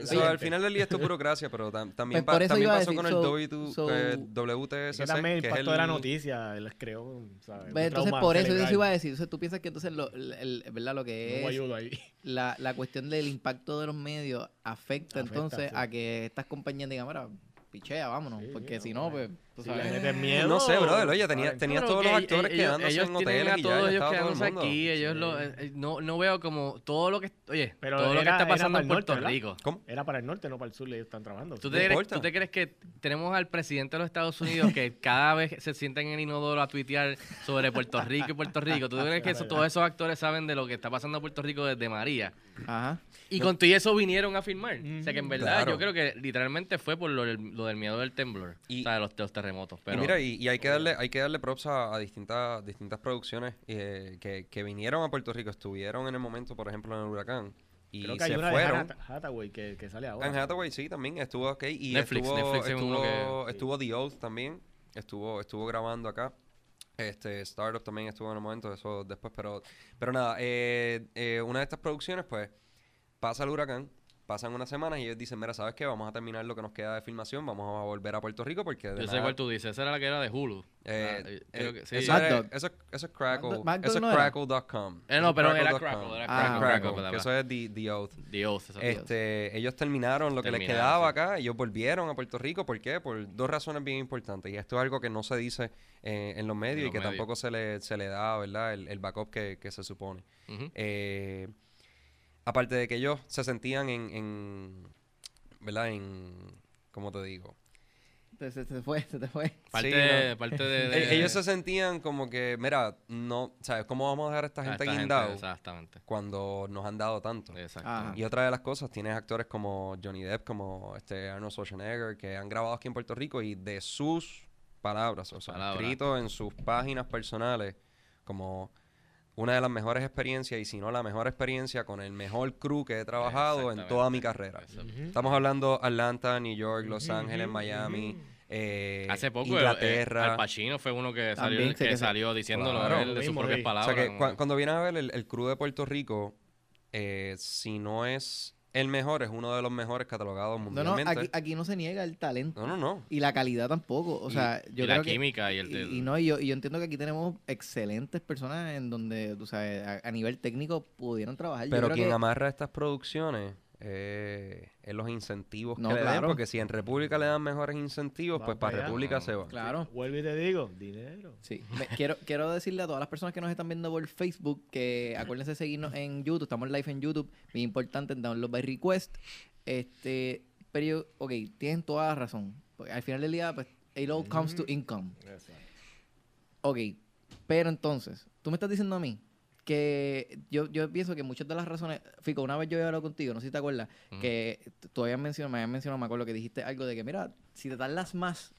So, la al final del día esto es burocracia, pero tam- también, Pues pa- también pasó decir, con so- el W2, so- eh, WTSC, también el que es impacto de la noticia les creó, ¿sabes? Pues entonces por eso yo iba a decir, entonces tú piensas que entonces lo, el, el- ¿verdad? lo que No es ahí. la, la cuestión del impacto de los medios afecta, Afecta, entonces sí. a que estas compañías digan, mira, pichea, vámonos, Sí, porque no, si no, bueno. pues, tú sabes. metes miedo... No sé, brother, oye, tenía- tenía- Tenías Pero todos los actores ellos- quedándose ellos en hoteles a y ya, todos ellos estaba todo el quedándose mundo. aquí, ellos Sí. lo, eh, eh, no, no veo como todo lo que, oye, Pero todo lo que era- está era pasando para en el norte, Puerto. Rico. ¿Cómo? Era para el norte, no para el sur, ellos están trabajando. ¿Tú te, crees. ¿Tú te crees que tenemos al presidente de los Estados Unidos que cada vez se sienten en el inodoro a tuitear sobre Puerto Rico y Puerto Rico? ¿Tú crees que eso- todos esos actores saben de lo que está pasando en Puerto Rico desde María? Ajá. Y con todo eso vinieron a filmar. O sea que en verdad Claro. yo creo que literalmente fue por lo, del- lo del miedo del temblor. Y- o sea, de los, los terremotos. Pero y mira, y, y hay que darle, hay que darle props a, a distintas, distintas producciones eh, que, que vinieron a Puerto Rico, estuvieron en el momento, por ejemplo, en el huracán. Y Creo que hay se una fueron. de Hath- Hathaway que, que sale ahora. En Hathaway sí, también estuvo ok. Y Netflix, estuvo, Netflix estuvo, que- estuvo The Oath también. Estuvo, estuvo grabando acá. Este, Startup también estuvo en el momento, eso después, pero, pero nada, eh, eh, una de estas producciones, pues, pasa el huracán, pasan unas semanas y ellos dicen, mira, ¿sabes qué? Vamos a terminar lo que nos queda de filmación, vamos a volver a Puerto Rico porque de yo sé nada- cuál tú dices. Esa era la que era de Hulu. eh, Ah, eh, creo que sí. eso, eso, eso es Crackle. Mad eso es. Crackle.com. Eh, no, pero era. Crackle, era Ah, Crackle, que eso es The, The Oath. Dios, eso Este, ellos terminaron lo que les Terminaron, quedaba sí. acá, ellos volvieron a Puerto Rico, ¿por qué? Por dos razones bien importantes. Y esto es algo que no se dice eh, en los medios En y los que medios. tampoco se le, se le da, ¿verdad? El, el backup que, que se supone. Ujú. Eh, aparte de que ellos se sentían en, en ¿verdad? En, ¿cómo te digo? Se, se- se fue, se te fue. Parte, Sí, de, no. parte de, E- de- ellos se sentían como que, mira, no, ¿sabes? ¿Cómo vamos a dejar a esta gente guindado Exactamente. cuando nos han dado tanto? Exacto. Ajá. Y otra de las cosas, tienes actores como Johnny Depp, como este Arnold Schwarzenegger, que han grabado aquí en Puerto Rico y de sus palabras, o sea, escrito en sus páginas personales, como una de las mejores experiencias, y si no la mejor experiencia, con el mejor crew que he trabajado en toda mi carrera. Estamos hablando Atlanta, New York, Los Ángeles, Miami, eh, Hace poco eh, Inglaterra. Al Pacino fue uno que salió, También que salió diciéndolo Claro. él de sus Mismo, propias sí. O sea que cuando viene a ver el, el crew de Puerto Rico, eh, si no es el mejor, es uno de los mejores catalogados No, no, mundialmente. aquí, aquí no se niega el talento. no, no, no. Y la calidad tampoco. O Y- sea, yo y la creo que- química y el... Y, y no, y yo, y yo entiendo que aquí tenemos excelentes personas en donde, tú sabes, a, a nivel técnico pudieron trabajar. Yo Pero creo quien que- amarra estas producciones eh, es los incentivos No, que le den, claro. porque si en República le dan mejores incentivos, Va pues para allá. República se va. Claro. Vuelvo y te digo, dinero. Sí, Me- quiero, quiero decirle a todas las personas que nos están viendo por Facebook que acuérdense de seguirnos en YouTube, estamos live en YouTube, muy importante en Download by Request. Este, pero yo, ok, tienen toda la razón. Porque al final del día, pues, it all comes to income. Ok, pero entonces, tú me estás diciendo a mí que yo, yo pienso que muchas de las razones, Fico, una vez yo he hablado contigo, no sé si te acuerdas, que tú habías mencionado, me habías mencionado, me acuerdo que dijiste algo de que, mira, si te tardas más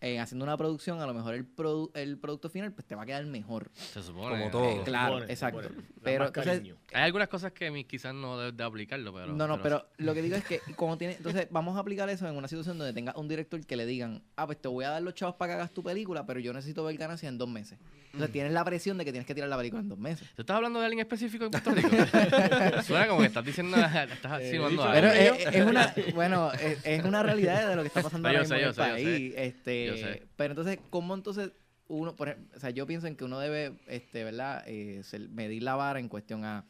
en haciendo una producción, a lo mejor el, produ- el producto final pues te va a quedar mejor. Se supone. Como todo. Eh, claro, Supone, exacto. supone. Pero entonces. Hay algunas cosas que mi- quizás no debes de aplicarlo, pero... no, no, pero lo que digo es que como tiene, entonces vamos a aplicar eso en una situación donde tenga un director que le digan, ah, pues te voy a dar los chavos para que hagas tu película, pero yo necesito ver ganancias en dos meses. Entonces tienes la presión de que tienes que tirar la película en dos meses. ¿Tú estás hablando de alguien específico en Puerto Rico? Suena como que estás diciendo... Estás Eh. Pero mío. es, es una, bueno, es, es una realidad de lo que está pasando ahora mismo en yo el sé, yo país. Este, Yo sé. Pero entonces, ¿cómo entonces uno, por ejemplo, o sea, yo pienso en que uno debe, este, ¿verdad? Eh, medir la vara en cuestión a,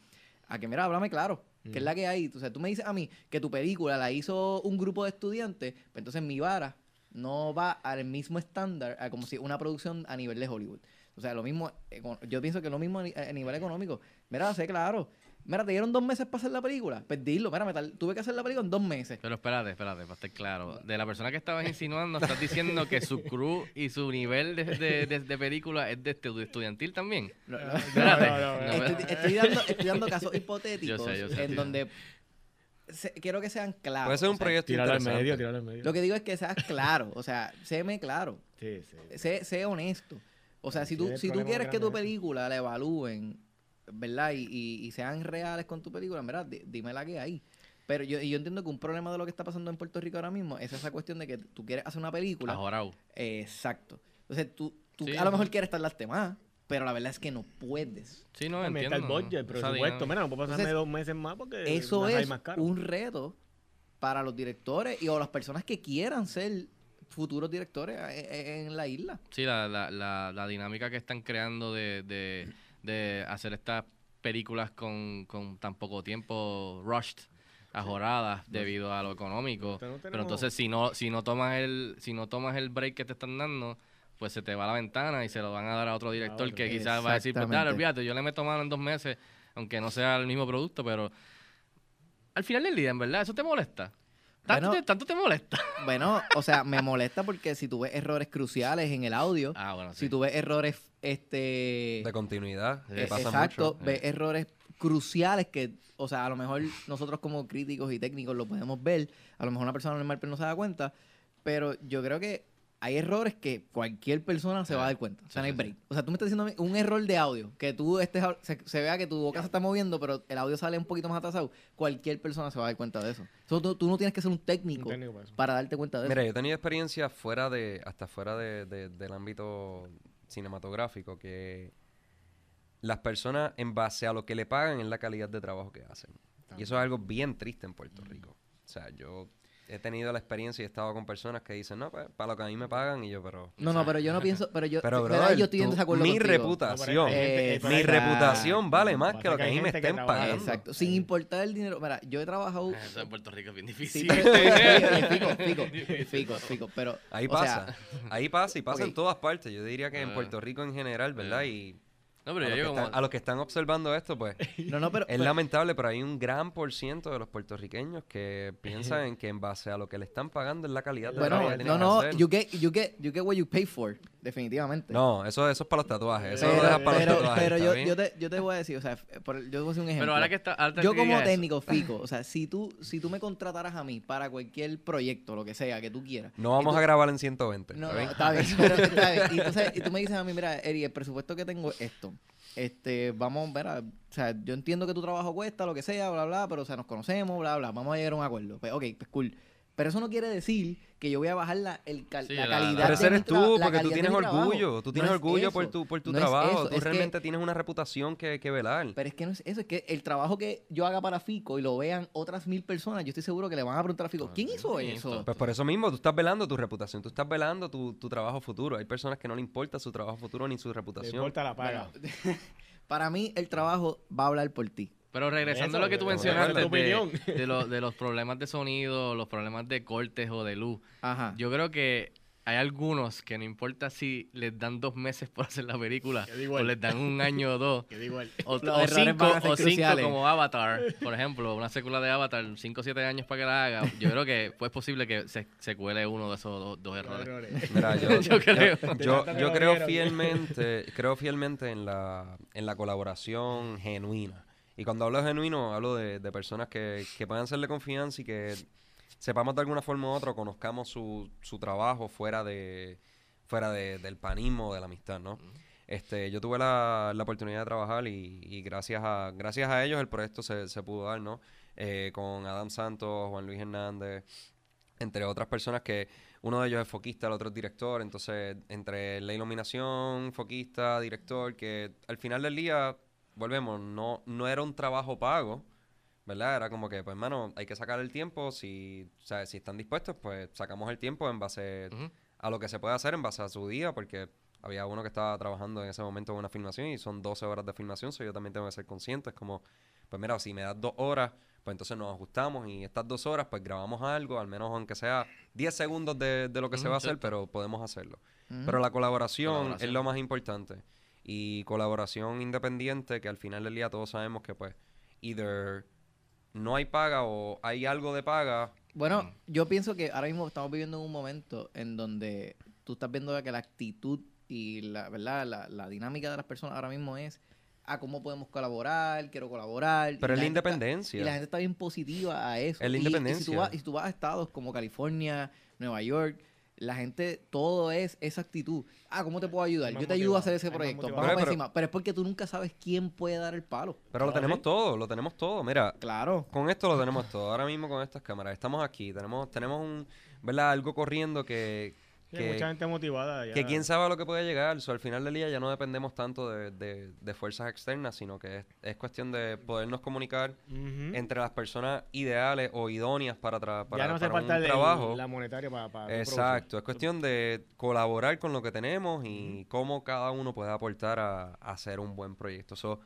a que, mira, háblame claro, que es la que hay. O sea, tú me dices a mí que tu película la hizo un grupo de estudiantes, pues entonces mi vara no va al mismo estándar a como si una producción a nivel de Hollywood. O sea, lo mismo, eco- yo pienso que lo mismo a nivel económico. Mira, sé claro. Mira, te dieron dos meses para hacer la película. Pues dilo, mira, tal- tuve que hacer la película en dos meses. Pero espérate, espérate, para estar claro. De la persona que estabas insinuando, estás diciendo que su crew y su nivel de, de, de- de película es de estu- estudiantil también. No, no. No, Espérate. no, no, no. pero- Estoy, estoy dando, estoy dando casos hipotéticos Yo sé, yo sé, en tío. donde se- quiero que sean claros. Puede ser un o sea, proyecto Tíralo al medio, tíralo al medio. Lo que digo es que seas claro, o sea, séme claro, Sí, sí. sé, sé honesto. O sea, si tú, si tú quieres que tu película la evalúen, ¿verdad? Y, y- y sean reales con tu película, ¿verdad? Di- dime la que hay. Pero yo, yo entiendo que un problema de lo que está pasando en Puerto Rico ahora mismo es esa cuestión de que tú quieres hacer una película. Ajorao. Eh, exacto. Entonces tú, tú Sí, a lo sí. mejor quieres tardarte más, pero la verdad es que no puedes. Sí, no, Meta entiendo. el budget, el presupuesto. Mira, no puedo pasarme Entonces, dos meses más porque Eso es más caro. un reto para los directores y o las personas que quieran ser futuros directores en, en la isla. Sí, la, la, la, la dinámica que están creando de, de, de hacer estas películas con, con tan poco tiempo rushed, ajoradas, debido a lo económico. No Pero entonces si no, si no tomas el, si no tomas el break que te están dando, pues se te va la ventana y se lo van a dar a otro director otro. que quizás va a decir, pues dale, olvídate, yo le meto mano en dos meses, aunque no sea el mismo producto, pero al final del día, en verdad, eso te molesta. ¿Tanto, Bueno. te, tanto te molesta? Bueno, o sea, me molesta porque si tú ves errores cruciales en el audio, Ah, bueno, sí. si tú ves errores, este... De continuidad, que eh, pasa exacto, mucho. ves errores cruciales que, o sea, a lo mejor nosotros como críticos y técnicos lo podemos ver, a lo mejor una persona normal pero no se da cuenta, pero yo creo que hay errores que cualquier persona se va a dar cuenta. O sea, no hay break. O sea, tú me estás diciendo a mí un error de audio, que tú estés, se, se vea que tu boca se está moviendo, pero el audio sale un poquito más atrasado. Cualquier persona se va a dar cuenta de eso. So, tú, tú no tienes que ser un Un técnico para darte cuenta de eso. Mira, yo he tenido experiencia fuera de, hasta fuera de, de- del ámbito cinematográfico, que las personas, en base a lo que le pagan, es la calidad de trabajo que hacen. Y eso es algo bien triste en Puerto Rico. O sea, yo he tenido la experiencia y he estado con personas que dicen, no, pues, para lo que a mí me pagan, y yo, pero... No, no, pero yo no pienso, pero yo, Pero, brother, yo estoy en desacuerdo mi contigo. reputación, No, pero hay gente- Eh, pero mi reputación vale más que lo que que a mí me estén pagando. Exacto, sin importar el dinero. Mira, yo he trabajado. Eso en Puerto Rico es bien Sí, difícil. pero, oye, fico, fico, fico, fico, pero. Ahí o pasa, sea, ahí pasa y pasa en todas partes. Yo diría que en Ah. Puerto Rico en general, ¿verdad? Y No, a los, yo que como... están, a los que están observando esto, pues no, no, pero. es pero- lamentable, pero hay un gran por ciento de los puertorriqueños que piensan en que en base a lo que le están pagando es la calidad de bueno, trabajo que tienen no, que no, you get, you, get, you get what you pay for, definitivamente. No, eso, eso es para los tatuajes. Eso pero, lo dejas para pero, los tatuajes. pero ¿está yo, yo, te, yo te voy a decir, o sea, por, yo te voy a decir un ejemplo. Pero ahora que está... ahora yo como digas eso, técnico, Fico, o sea, si tú, si tú me contrataras a mí para cualquier proyecto, lo que sea, que tú quieras. No vamos a grabar en 120. No, ¿está no, bien? está bien, pero está bien. Y, entonces, y tú me dices a mí, mira, Eri, el presupuesto que tengo es esto. Este, vamos, ver, o sea, yo entiendo que tu trabajo cuesta, lo que sea, bla, bla, pero, o sea, nos conocemos, bla, bla, vamos a llegar a un acuerdo. Pues, ok, pues cool. Pero eso no quiere decir que yo voy a bajar la, el cal- Sí, la calidad la- Pero ese eres tú, porque tú tienes orgullo. Tú No tienes es orgullo por tu, por tu no trabajo. tú es que- realmente tienes una reputación que, que velar. Pero es que no es eso, es que el trabajo que yo haga para Fico y lo vean otras mil personas, yo estoy seguro que le van a preguntar a Fico, ¿quién hizo sí, eso? Pues por eso mismo, tú estás velando tu reputación, tú estás velando tu, tu trabajo futuro. Hay personas que no le importa su trabajo futuro ni su No reputación. importa la paga. Para mí, el trabajo va a hablar por ti. Pero regresando a lo que tú mencionaste de de, de lo- de los problemas de sonido, los problemas de cortes o de luz, Ajá. yo creo que hay algunos que no importa si les dan dos meses por hacer la película o les dan un año o dos. O, o cinco, o cinco como Avatar, por ejemplo, una secuela de Avatar, cinco o siete años para que la haga. Yo creo que pues, es posible que se, se cuele uno de esos dos, dos errores. errores. Mira, yo, Yo creo. yo- yo creo fielmente, creo fielmente en la, en la colaboración genuina. Y cuando hablo de genuino, hablo de, de personas que, que puedan serle confianza y que sepamos de alguna forma u otra, conozcamos su, su trabajo fuera de fuera de- del panismo, de la amistad, ¿no? Este, yo tuve la, la oportunidad de trabajar y, y gracias a gracias a ellos el proyecto se, se pudo dar, ¿no? Eh, con Adam Santos, Juan Luis Hernández, entre otras personas que uno de ellos es foquista, el otro es director, entonces entre la iluminación, foquista, director, que al final del día, volvemos, no, no era un trabajo pago, ¿verdad? Era como que, pues hermano, hay que sacar el tiempo, si, o sea, si están dispuestos, pues sacamos el tiempo en base a lo que se puede hacer, en base a su día, porque había uno que estaba trabajando en ese momento en una filmación y son 12 horas de filmación, so yo también tengo que ser consciente, es como, pues mira, si me das dos horas, pues entonces nos ajustamos y estas dos horas pues grabamos algo, al menos aunque sea 10 segundos de, de lo que se va a hacer, pero podemos hacerlo. Pero la colaboración, es Colaboración. lo más importante. Y colaboración independiente, que al final del día todos sabemos que pues, either no hay paga o hay algo de paga. Bueno, Mm. yo pienso que ahora mismo estamos viviendo en un momento en donde tú estás viendo que la actitud y la, ¿verdad? La, la dinámica de las personas ahora mismo es a cómo podemos colaborar, quiero colaborar. Pero es la está- independencia. y la gente está bien positiva a eso. Es la Y- Y, si, independencia. tú vas, y si tú vas a estados como California, Nueva York, la gente, todo es esa actitud. Ah, ¿cómo te puedo ayudar? Yo te ayudo a hacer ese proyecto. Vamos Pero- encima. Pero es porque tú nunca sabes quién puede dar el palo. Pero lo tenemos todo, lo tenemos todo. Mira, Claro. con esto lo tenemos todo. Ahora mismo con estas cámaras estamos aquí, tenemos tenemos un, ¿verdad? Algo corriendo que Sí, que, mucha gente motivada. ya. que quién sabe a lo que puede llegar. So, al final del día ya no dependemos tanto de, de- de fuerzas externas, sino que es, es cuestión de podernos comunicar entre las personas ideales o idóneas para, tra- para, ya no hace para falta un el- trabajo. la monetaria para, para Exacto, es cuestión de colaborar con lo que tenemos y cómo cada uno puede aportar a, a hacer un buen proyecto. So,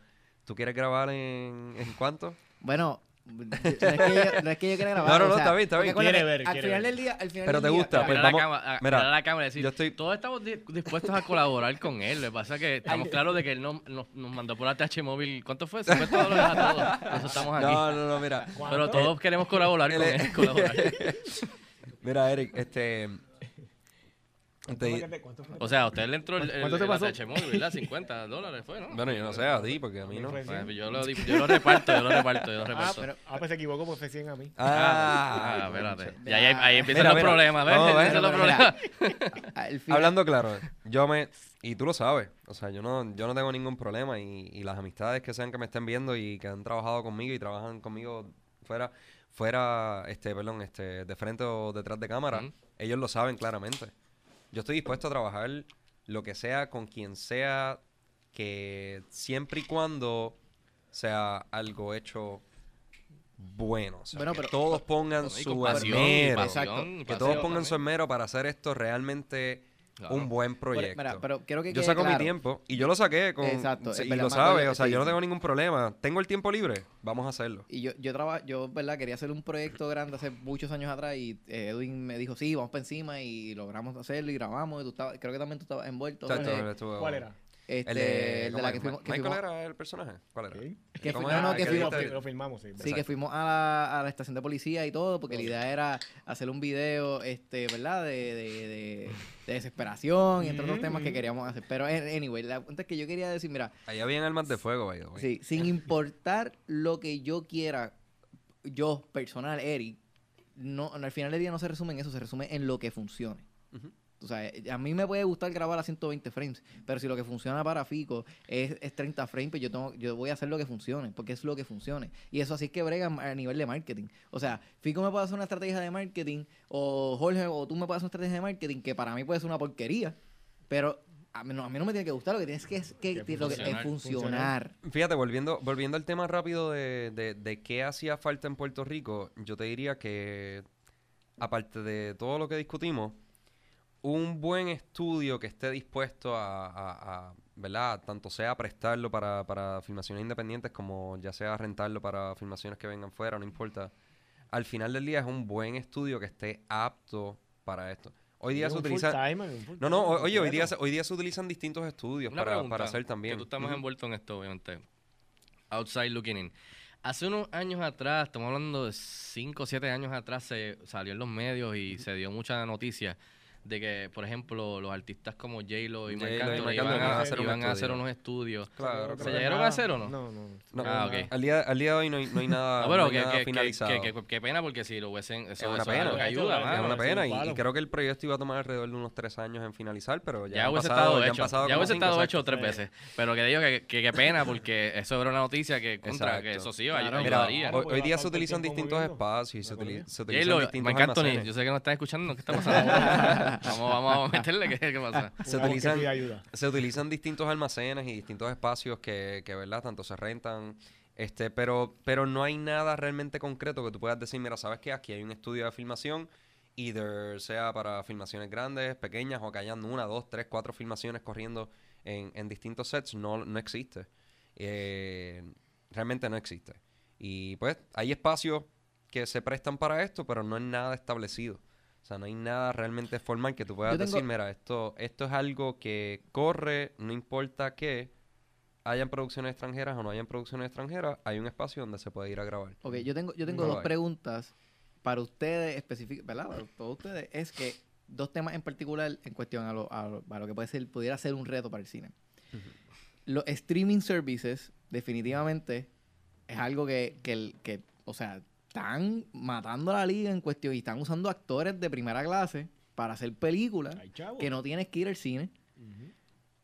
¿Tú quieres grabar en, en cuánto? Bueno, no es, que yo, no es que yo quiera grabar. No, no, o no, sea, está bien, está bien. Quiere ver, Al quiere final ver. del día, al final Pero del te día- gusta, pues Mira la vamos- a- mira, la cámara y decir, yo estoy- todos estamos di- dispuestos a colaborar con él. Lo que pasa es que estamos claros de que él no- nos, nos mandó por ATH móvil. ¿Cuánto fue? 50 dólares a todos. Nosotros estamos aquí. No, no, no, mira. Pero todos queremos colaborar con él- él. colaborar. Mira, Eric, este... O sea, a usted le entró el, el, ¿Cuánto te el pasó? ATH móvil, ¿verdad? 50 dólares fue, ¿no? bueno, yo no sé a ti, porque a mí no. Pues, 100. yo, lo, di- yo lo reparto, yo lo reparto, yo lo Ah, reparto. pero, ah, pues se equivocó porque fue 100 a mí. Ah, Ah, espérate. Mira, Y ahí, ahí empiezan mira, los mira. problemas, ¿ves? Empiezan los Pero mira, problemas. Hablando claro, yo me... Y tú lo sabes, o sea, yo no, yo no tengo ningún problema y, y las amistades que sean que me estén viendo y que han trabajado conmigo y trabajan conmigo fuera, fuera, este, perdón, este, de frente o detrás de cámara, ellos lo saben claramente. Yo estoy dispuesto a trabajar lo que sea con quien sea, que siempre y cuando sea algo hecho bueno. O sea, Bueno, que pero- todos pongan su pasión, esmero. pasión, Que pasión todos pongan también. su esmero para hacer esto realmente Claro. un buen Pero, proyecto. mira, pero quiero que yo saco mi tiempo y yo lo saqué con Exacto, y verdad, lo sabes, o sea, yo no tengo ningún problema. Tengo el tiempo libre, vamos a hacerlo. Y yo, yo, traba, yo, ¿verdad? Quería hacer un proyecto grande hace muchos años atrás y eh, Edwin me dijo, sí, vamos para encima y logramos hacerlo y grabamos. Y tú estabas, creo que también tú estabas envuelto. Exacto, ¿Cuál era? Este, El de, el de ¿cómo la que fuimos... que Michael fuimos- era el personaje. ¿Cuál era? Sí. Que ¿Cómo fui- era? no, no, que ¿Qué fuimos-? Lo filmamos, sí. Sí, que fuimos a la, a la estación de policía y todo, porque la idea era hacer un video, este, ¿verdad? De, de, de, de desesperación y entre otros temas que Ujú. queríamos hacer. Pero, en- anyway, la punta es que yo quería decir, mira, Ahí habían armas de fuego, by the way. sí, sin importar lo que yo quiera, yo, personal, Eric, no, al final del día no se resume en eso, se resume en lo que funcione. Tú Tú sabes, a mí me puede gustar grabar a 120 frames, pero si lo que funciona para Fico es, es 30 frames, pues yo, tengo, yo voy a hacer lo que funcione, porque es lo que funcione. Y eso así es que brega a nivel de marketing. O sea, Fico me puede hacer una estrategia de marketing, o Jorge, o tú me puedes hacer una estrategia de marketing que para mí puede ser una porquería, pero a mí no, a mí no me tiene que gustar, lo que tienes que es que, Que lo que- es funcionar. funcionar. Fíjate, volviendo, volviendo al tema rápido de, de, de qué hacía falta en Puerto Rico, yo te diría que, aparte de todo lo que discutimos, un buen estudio que esté dispuesto a, a- a, ¿verdad? Tanto sea prestarlo para, para filmaciones independientes como ya sea rentarlo para filmaciones que vengan fuera, no importa. Al final del día es un buen estudio que esté apto para esto. Hoy día se un utiliza... full-timer, un full-timer No, no, o- oye, hoy día, hoy día se utilizan distintos estudios Una para, pregunta, para hacer también. Que tú estás más Ujú. envuelto en esto, obviamente. Outside looking in. Hace unos años atrás, estamos hablando de 5 o 7 años atrás, se salió en los medios y se dio mucha noticia de que, por ejemplo, los artistas como J-Lo y Marc Anthony iban, a, hacer un iban a hacer estudio. unos estudios. Claro, ¿Se llegaron a hacer o no? No, no. No, Ah, ok. al, día, al día de hoy no hay, no hay nada, Ah, no bueno, hay que, nada que- finalizado. que- que- qué pena porque si lo hubiesen... Eso, es eso una es pena. que ayuda, es una pena y, creo que el proyecto iba a tomar alrededor de unos tres años en finalizar, pero ya, Ya, hubiese pasado, estado ya han hecho. pasado Ya hubiese estado hecho tres veces. Pero que digo que, que, qué pena porque eso era una noticia que contra que eso sí ayudaría. Hoy, día se utilizan distintos espacios y se, utilizan J-Lo, distintos Marc Anthony, almacenes. yo sé que no están escuchando. ¿Qué está pasando? Vamos, vamos a meterle. ¿Qué, qué pasa? Se utilizan-. Se utilizan distintos almacenes y distintos espacios que, que ¿verdad? Tanto se rentan, este, pero, pero no hay nada realmente concreto que tú puedas decir, mira, sabes que aquí hay un estudio de filmación, either sea para filmaciones grandes, pequeñas, o que hayan una, dos, tres, cuatro filmaciones corriendo en, en distintos sets, no, no existe. Eh, realmente no existe. Y pues hay espacios que se prestan para esto, pero no es nada establecido. O sea, no hay nada realmente formal que tú puedas tengo- decir, mira, esto, esto es algo que corre, no importa que hayan producciones extranjeras o no hayan producciones extranjeras, hay un espacio donde se puede ir a grabar. Ok, yo tengo, yo tengo No dos preguntas para ustedes específicas, ¿verdad? Para todos ustedes. Es que dos temas en particular en cuestión a lo, a lo- a lo que puede ser, pudiera ser un reto para el cine. Los streaming services, definitivamente, es algo que, que, el- que, o sea, están matando a la liga en cuestión y están usando actores de primera clase para hacer películas Ay, que no tienes que ir al cine.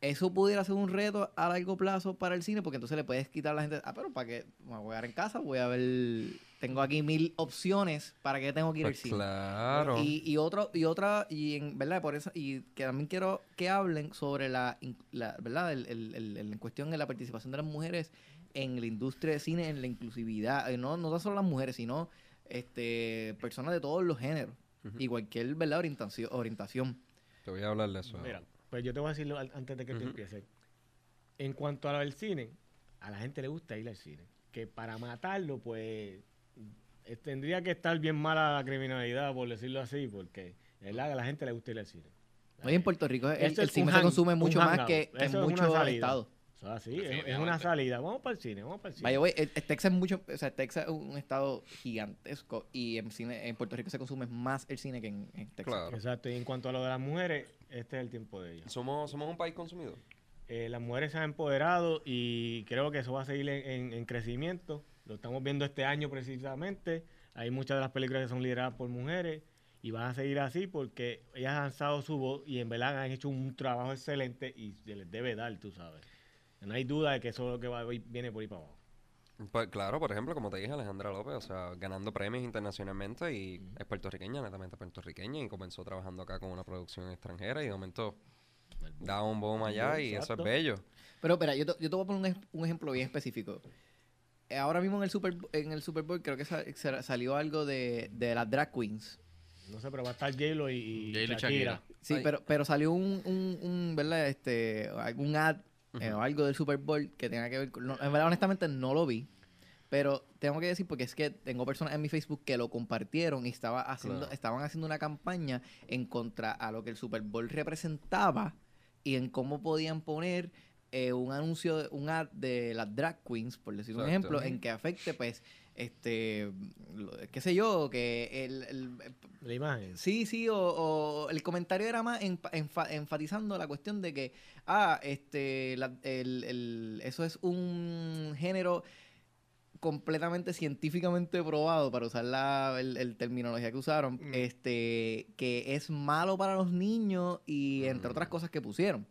Eso pudiera ser un reto a largo plazo para el cine, porque entonces le puedes quitar a la gente, ah, pero para que me voy a quedar en casa, voy a ver, tengo aquí mil opciones, ¿para qué tengo que ir al Pues cine? claro. Y, y otro, y otra, y en verdad, por eso, y que también quiero que hablen sobre la, verdad, el, el- el- el- en cuestión de la participación de las mujeres en la industria de cine, en la inclusividad, eh, no, no solo las mujeres, sino este personas de todos los géneros y cualquier verdad orientación, orientación. Te voy a hablar de eso. Mira, pues yo te voy a decirlo al- antes de que tú Ujú. empieces. En cuanto a lo del cine, a la gente le gusta ir al cine. Que para matarlo, pues, eh, tendría que estar bien mala la criminalidad, por decirlo así, porque ¿verdad? a la gente le gusta ir al cine. Hoy en Puerto Rico el, cine se consume mucho más que, que en muchos estados. Eso es así, es- es, una Definitivamente. salida. Vamos para el cine, vamos para el cine. Vaya, güey, el Texas es mucho, o sea, Texas es un estado gigantesco y en cine, en Puerto Rico se consume más el cine que en, en Texas. Claro. Exacto, y en cuanto a lo de las mujeres, este es el tiempo de ellas. Somos, somos un país consumidor. Eh, las mujeres se han empoderado y creo que eso va a seguir en, en- en crecimiento. Lo estamos viendo este año precisamente. Hay muchas de las películas que son lideradas por mujeres y van a seguir así porque ellas han alzado su voz y en verdad han hecho un trabajo excelente y se les debe dar, tú sabes. No hay duda de que eso es lo que va, viene por ahí para abajo. Pues claro, por ejemplo, como te dije, Alejandra López, o sea, ganando premios internacionalmente y es puertorriqueña, netamente puertorriqueña, y comenzó trabajando acá con una producción extranjera y de momento da un boom allá y eso es bello. Pero espera, yo te, yo te voy a poner un, un ejemplo bien específico. Ahora mismo en el Super, en el Super Bowl creo que sa- sa- salió algo de, de las drag queens. No sé, pero va a estar J-Lo y, y Shakira. Shakira. Sí, Ay. pero, pero salió un, un, un, ¿verdad? Este, algún ad eh, o algo del Super Bowl que tenga que ver con... no, en verdad, honestamente, no lo vi. Pero tengo que decir, porque es que tengo personas en mi Facebook que lo compartieron y estaba haciendo, Claro. estaban haciendo una campaña en contra a lo que el Super Bowl representaba y en cómo podían poner eh, un anuncio, un ad de las drag queens, por decir un ejemplo, en que afecte, pues, este, qué sé yo, que el- el La imagen. Sí, sí, o, o el comentario era más enfa- enfa- enfatizando la cuestión de que, ah, este, la- el, el- eso es un género completamente científicamente probado, para usar la el, el terminología que usaron, Mm. este, que es malo para los niños y entre otras cosas que pusieron.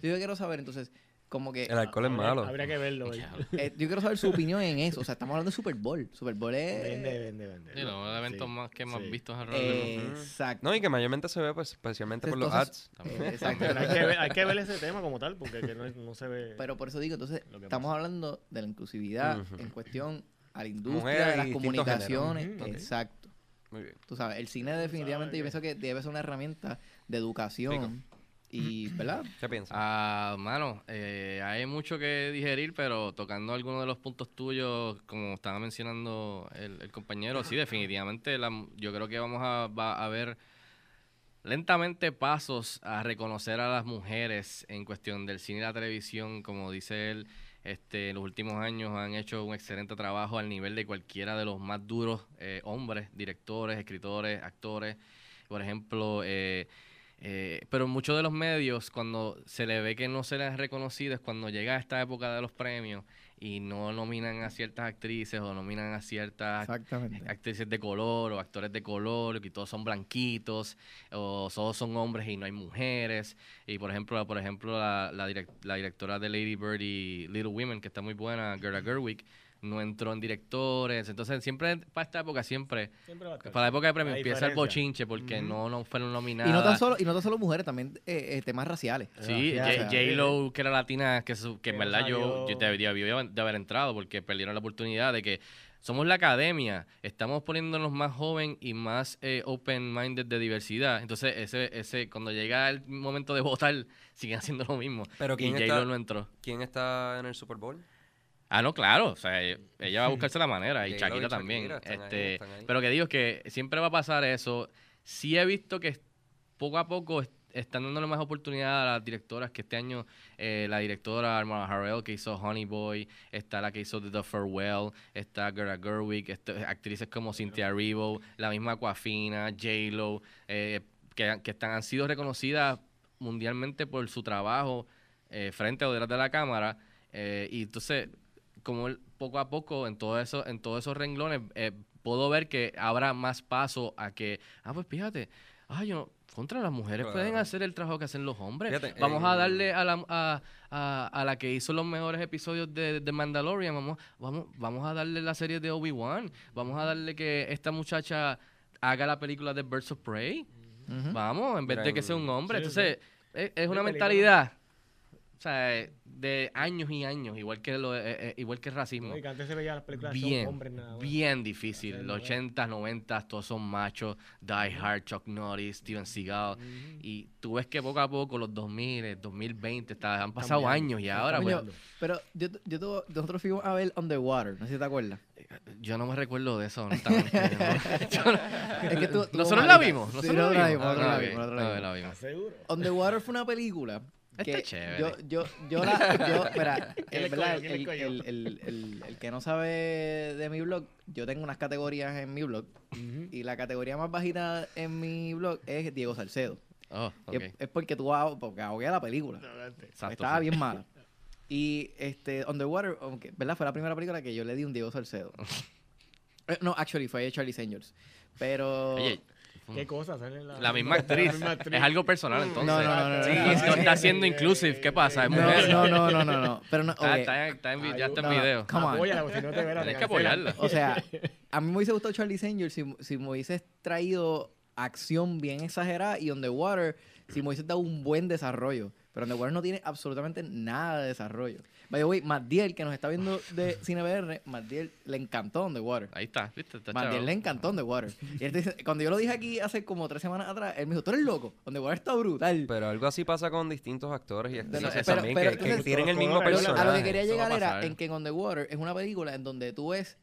Yo quiero saber, entonces, como que... El alcohol es malo. Habría que verlo. eh, yo quiero saber su opinión en eso. O sea, estamos hablando de Super Bowl. Super Bowl es... Vende, vende, vende. Sí, los eventos Sí, más que más sí. vistos alrededor del mundo. eh, Exacto. No, y que mayormente se ve pues, especialmente por los Entonces, ads. eh, exacto. Hay que, ver, hay que ver ese tema como tal, porque que no, no se ve. Pero por eso digo, entonces, estamos hablando de la inclusividad en cuestión a la industria, de las comunicaciones. Exacto. Muy bien. Tú sabes, el cine definitivamente yo pienso que debe ser una herramienta de educación y, ¿verdad? ¿Qué piensas? Ah, mano, eh, hay mucho que digerir, pero tocando algunos de los puntos tuyos, como estaba mencionando el, el compañero, sí, definitivamente la- yo creo que vamos a, va a ver lentamente pasos a reconocer a las mujeres en cuestión del cine y la televisión, como dice él, este, en los últimos años han hecho un excelente trabajo al nivel de cualquiera de los más duros eh, hombres, directores, escritores, actores. Por ejemplo, eh, eh, pero muchos de los medios, cuando se le ve que no se les ha reconocido, es cuando llega esta época de los premios y no nominan a ciertas actrices o nominan a ciertas actrices de color o actores de color, que todos son blanquitos, o todos son hombres y no hay mujeres. Y por ejemplo, por ejemplo la, la, direc- la directora de Lady Bird y Little Women, que está muy buena, Gerda Gerwig, no entró en directores. Entonces, siempre, para esta época, siempre, Siempre va a estar. para la época de premios, La empieza el bochinche porque no, no fueron Y nominadas. no tan solo, y no tan solo mujeres, también eh, eh, temas raciales. Sí, J-Lo, que era latina, que, su- que en verdad yo, yo debería, de haber entrado porque perdieron la oportunidad de que somos la academia, estamos poniéndonos más joven y más eh, open-minded de diversidad. Entonces, ese, ese, cuando llega el momento de votar, siguen haciendo lo mismo. Pero y ¿quién J-Lo está, no entró. ¿quién está en el Super Bowl? Ah, no, claro. O sea, ella va a buscarse la manera. Y y Shakira también. Shakira están ahí, este, están ahí. Pero que digo que siempre va a pasar eso. Sí he visto que poco a poco est- están dándole más oportunidad a las directoras que este año eh, la directora Armada Harrell que hizo Honey Boy, está la que hizo The Farewell, está Gerda Gerwig, este- actrices como Cynthia Erivo, la misma Aquafina, J-Lo, eh, que, que están, han sido reconocidas mundialmente por su trabajo eh, frente o detrás de la cámara. eh, y entonces, como poco a poco en todo eso, en todos esos renglones, eh, puedo ver que habrá más paso a que, ah, pues fíjate, ah, yo no- contra las mujeres pueden hacer el trabajo que hacen los hombres. Fíjate, vamos a darle a la, a, a- a la que hizo los mejores episodios de, de Mandalorian, vamos, vamos, vamos a darle la serie de Obi-Wan, vamos a darle que esta muchacha haga la película de Birds of Prey. Vamos, en vez de que sea un hombre. Sí, Entonces, es, es una película. mentalidad, o sea, eh, de años y años, igual que lo, eh, eh, igual que el racismo. No, antes se veía las películas Bien, son hombres nada más. bien difícil. Los novelas. 80s, 90s, todos son machos. Die Hard, Chuck Norris, Steven Seagal. Y tú ves que poco a poco, los 2000, 2020, está- han pasado cambiando, años y ahora, pues, cambiando. pero yo, yo tuvo- nosotros fuimos a ver Underwater, no sé si te acuerdas. yo no me recuerdo de eso, honestamente. Yo no- Es que tú- tú nosotros la vimos. Nosotros la vimos. nosotros Ah, la ok. vimos, nosotros la Ah, vimos. Underwater fue una película Que chévere. yo, yo, yo la, yo, espera, ¿Quién le eh, ¿verdad? El, cogió? el, el, el, que no sabe de mi blog, yo tengo unas categorías en mi blog y la categoría más bajita en mi blog es Diego Salcedo. Oh, Y ok. Es, es porque tú porque ahogué la película. Exacto, Estaba sí. bien mala. Y este, Underwater, aunque, ¿verdad? Fue la primera película que yo le di un Diego Salcedo. Eh, no, actually, fue Charlie Seniors. Pero. Oye, ¿Qué cosa? Sale la, la misma actriz. misma actriz. Es algo personal, entonces. No, no, no, no, Sí, no, no, no. está siendo inclusive. ¿Qué pasa? Es no, mujer. no, no, no, no, no. Pero no, Ah, ok. está, en- está en, ya está en No, video. come on. Apóyala, si no te verás. Tienes que apoyarla. O sea, a mí me hubiese gustado Charlie Seniors si, si me hubieses traído acción bien exagerada y Underwater si me hubieses dado un buen desarrollo. Pero Underwater no tiene absolutamente nada de desarrollo. By the way, Matiel, que nos está viendo de CineBR, Matiel le encantó Underwater. Ahí está, ¿viste? Está Matiel le encantó Underwater. Y él dice- cuando yo lo dije aquí hace como tres semanas atrás, él me dijo, tú eres loco, Underwater está brutal. Pero algo así pasa con distintos actores y actrices también, pero que, que entonces- tienen el mismo personaje. a lo que quería llegar era en que en On the Water es una película en donde tú ves.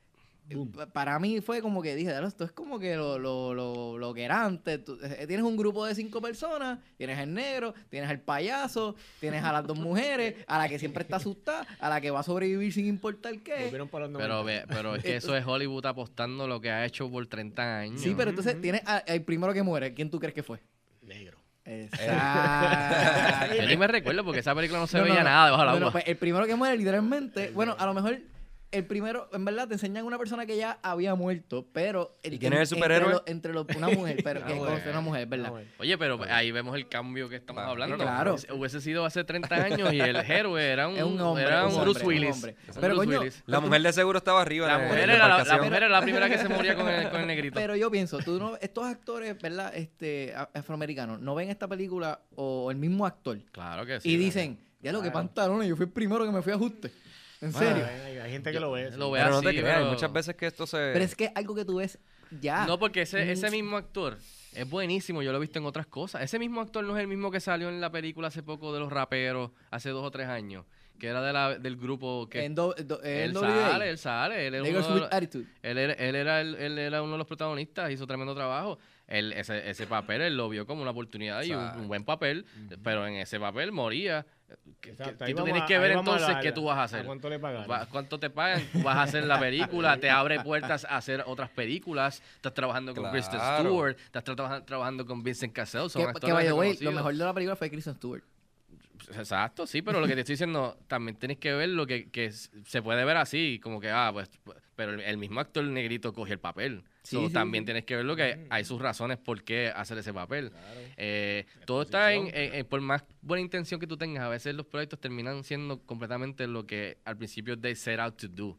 Boom. Para mí fue como que dije, "Dale, esto es como que lo, lo, lo, lo que era antes. Tú, eh, tienes un grupo de cinco personas, tienes el negro, tienes al payaso, tienes a las dos mujeres, a la que siempre está asustada, a la que va a sobrevivir sin importar qué. Pero, 90. ve, pero es que eso es Hollywood apostando lo que ha hecho por 30 años. Sí, pero entonces tienes el primero que muere. ¿Quién tú crees que fue? Negro. Exacto. Yo ni me recuerdo porque esa película no se No, veía no. nada debajo del agua. pues, el primero que muere, literalmente, bueno, a lo mejor el primero, en verdad, te enseñan una persona que ya había muerto, pero... ¿Y quién es el superhéroe? Entre, los- entre los- una mujer, pero que Una mujer. conoce a una mujer, ¿verdad? Ah, bueno. Oye, pero ahí vemos el cambio que estamos Claro, hablando. claro. Hubiese- sido hace 30 años y el héroe era un, hombre, era un un hombre, Bruce un Willis. hombre. Un Pero, Bruce coño, Willis. La mujer de seguro estaba arriba La mujer, en la era la, la embarcación. mujer era la primera que se moría con el, con el negrito. Pero yo pienso, tú no, estos actores, ¿verdad? Este, a- afroamericanos, no ven esta película o el mismo actor claro que sí. y dicen, ya lo que pantalones, yo fui el primero que me fui a ajuste. En serio. Hay, hay gente que lo ve. Lo sí. ve Pero no te creas, hay muchas veces que esto se... Pero es que algo que tú ves ya. No, porque ese, ese Mm. mismo actor es buenísimo, yo lo he visto en otras cosas. Ese mismo actor no es el mismo que salió en la película hace poco de los raperos, hace dos o tres años, que era de la, del grupo que... en do, do- él sale, él sale. Él, es Niggas uno de with los- attitude. él era, él, era el- él era uno de los protagonistas, hizo tremendo trabajo. Él, ese, ese papel él lo vio como una oportunidad y un buen papel, pero en ese papel moría. Que, Exacto, que- tú tienes que ver entonces la- qué tú vas a hacer. cuánto le pagaron? Va- ¿Cuánto te pagan? Vas a hacer la película, te abre puertas a hacer otras películas. Estás trabajando con Kristen Claro. Stewart, estás tra- trabajando con Vincent Cassell. Son Que, que lo mejor de la película fue Kristen Stewart. Exacto, sí, pero lo que te estoy diciendo, también tienes que ver lo que, se puede ver así, como que, ah, pues, pues, pero el, el mismo actor negrito coge el papel. Sí, So, sí, también sí. tienes que ver lo que hay sus razones por qué hacer ese papel. Claro. Eh, todo está en, en- en- por más buena intención que tú tengas, a veces los proyectos terminan siendo completamente lo que al principio they set out to do.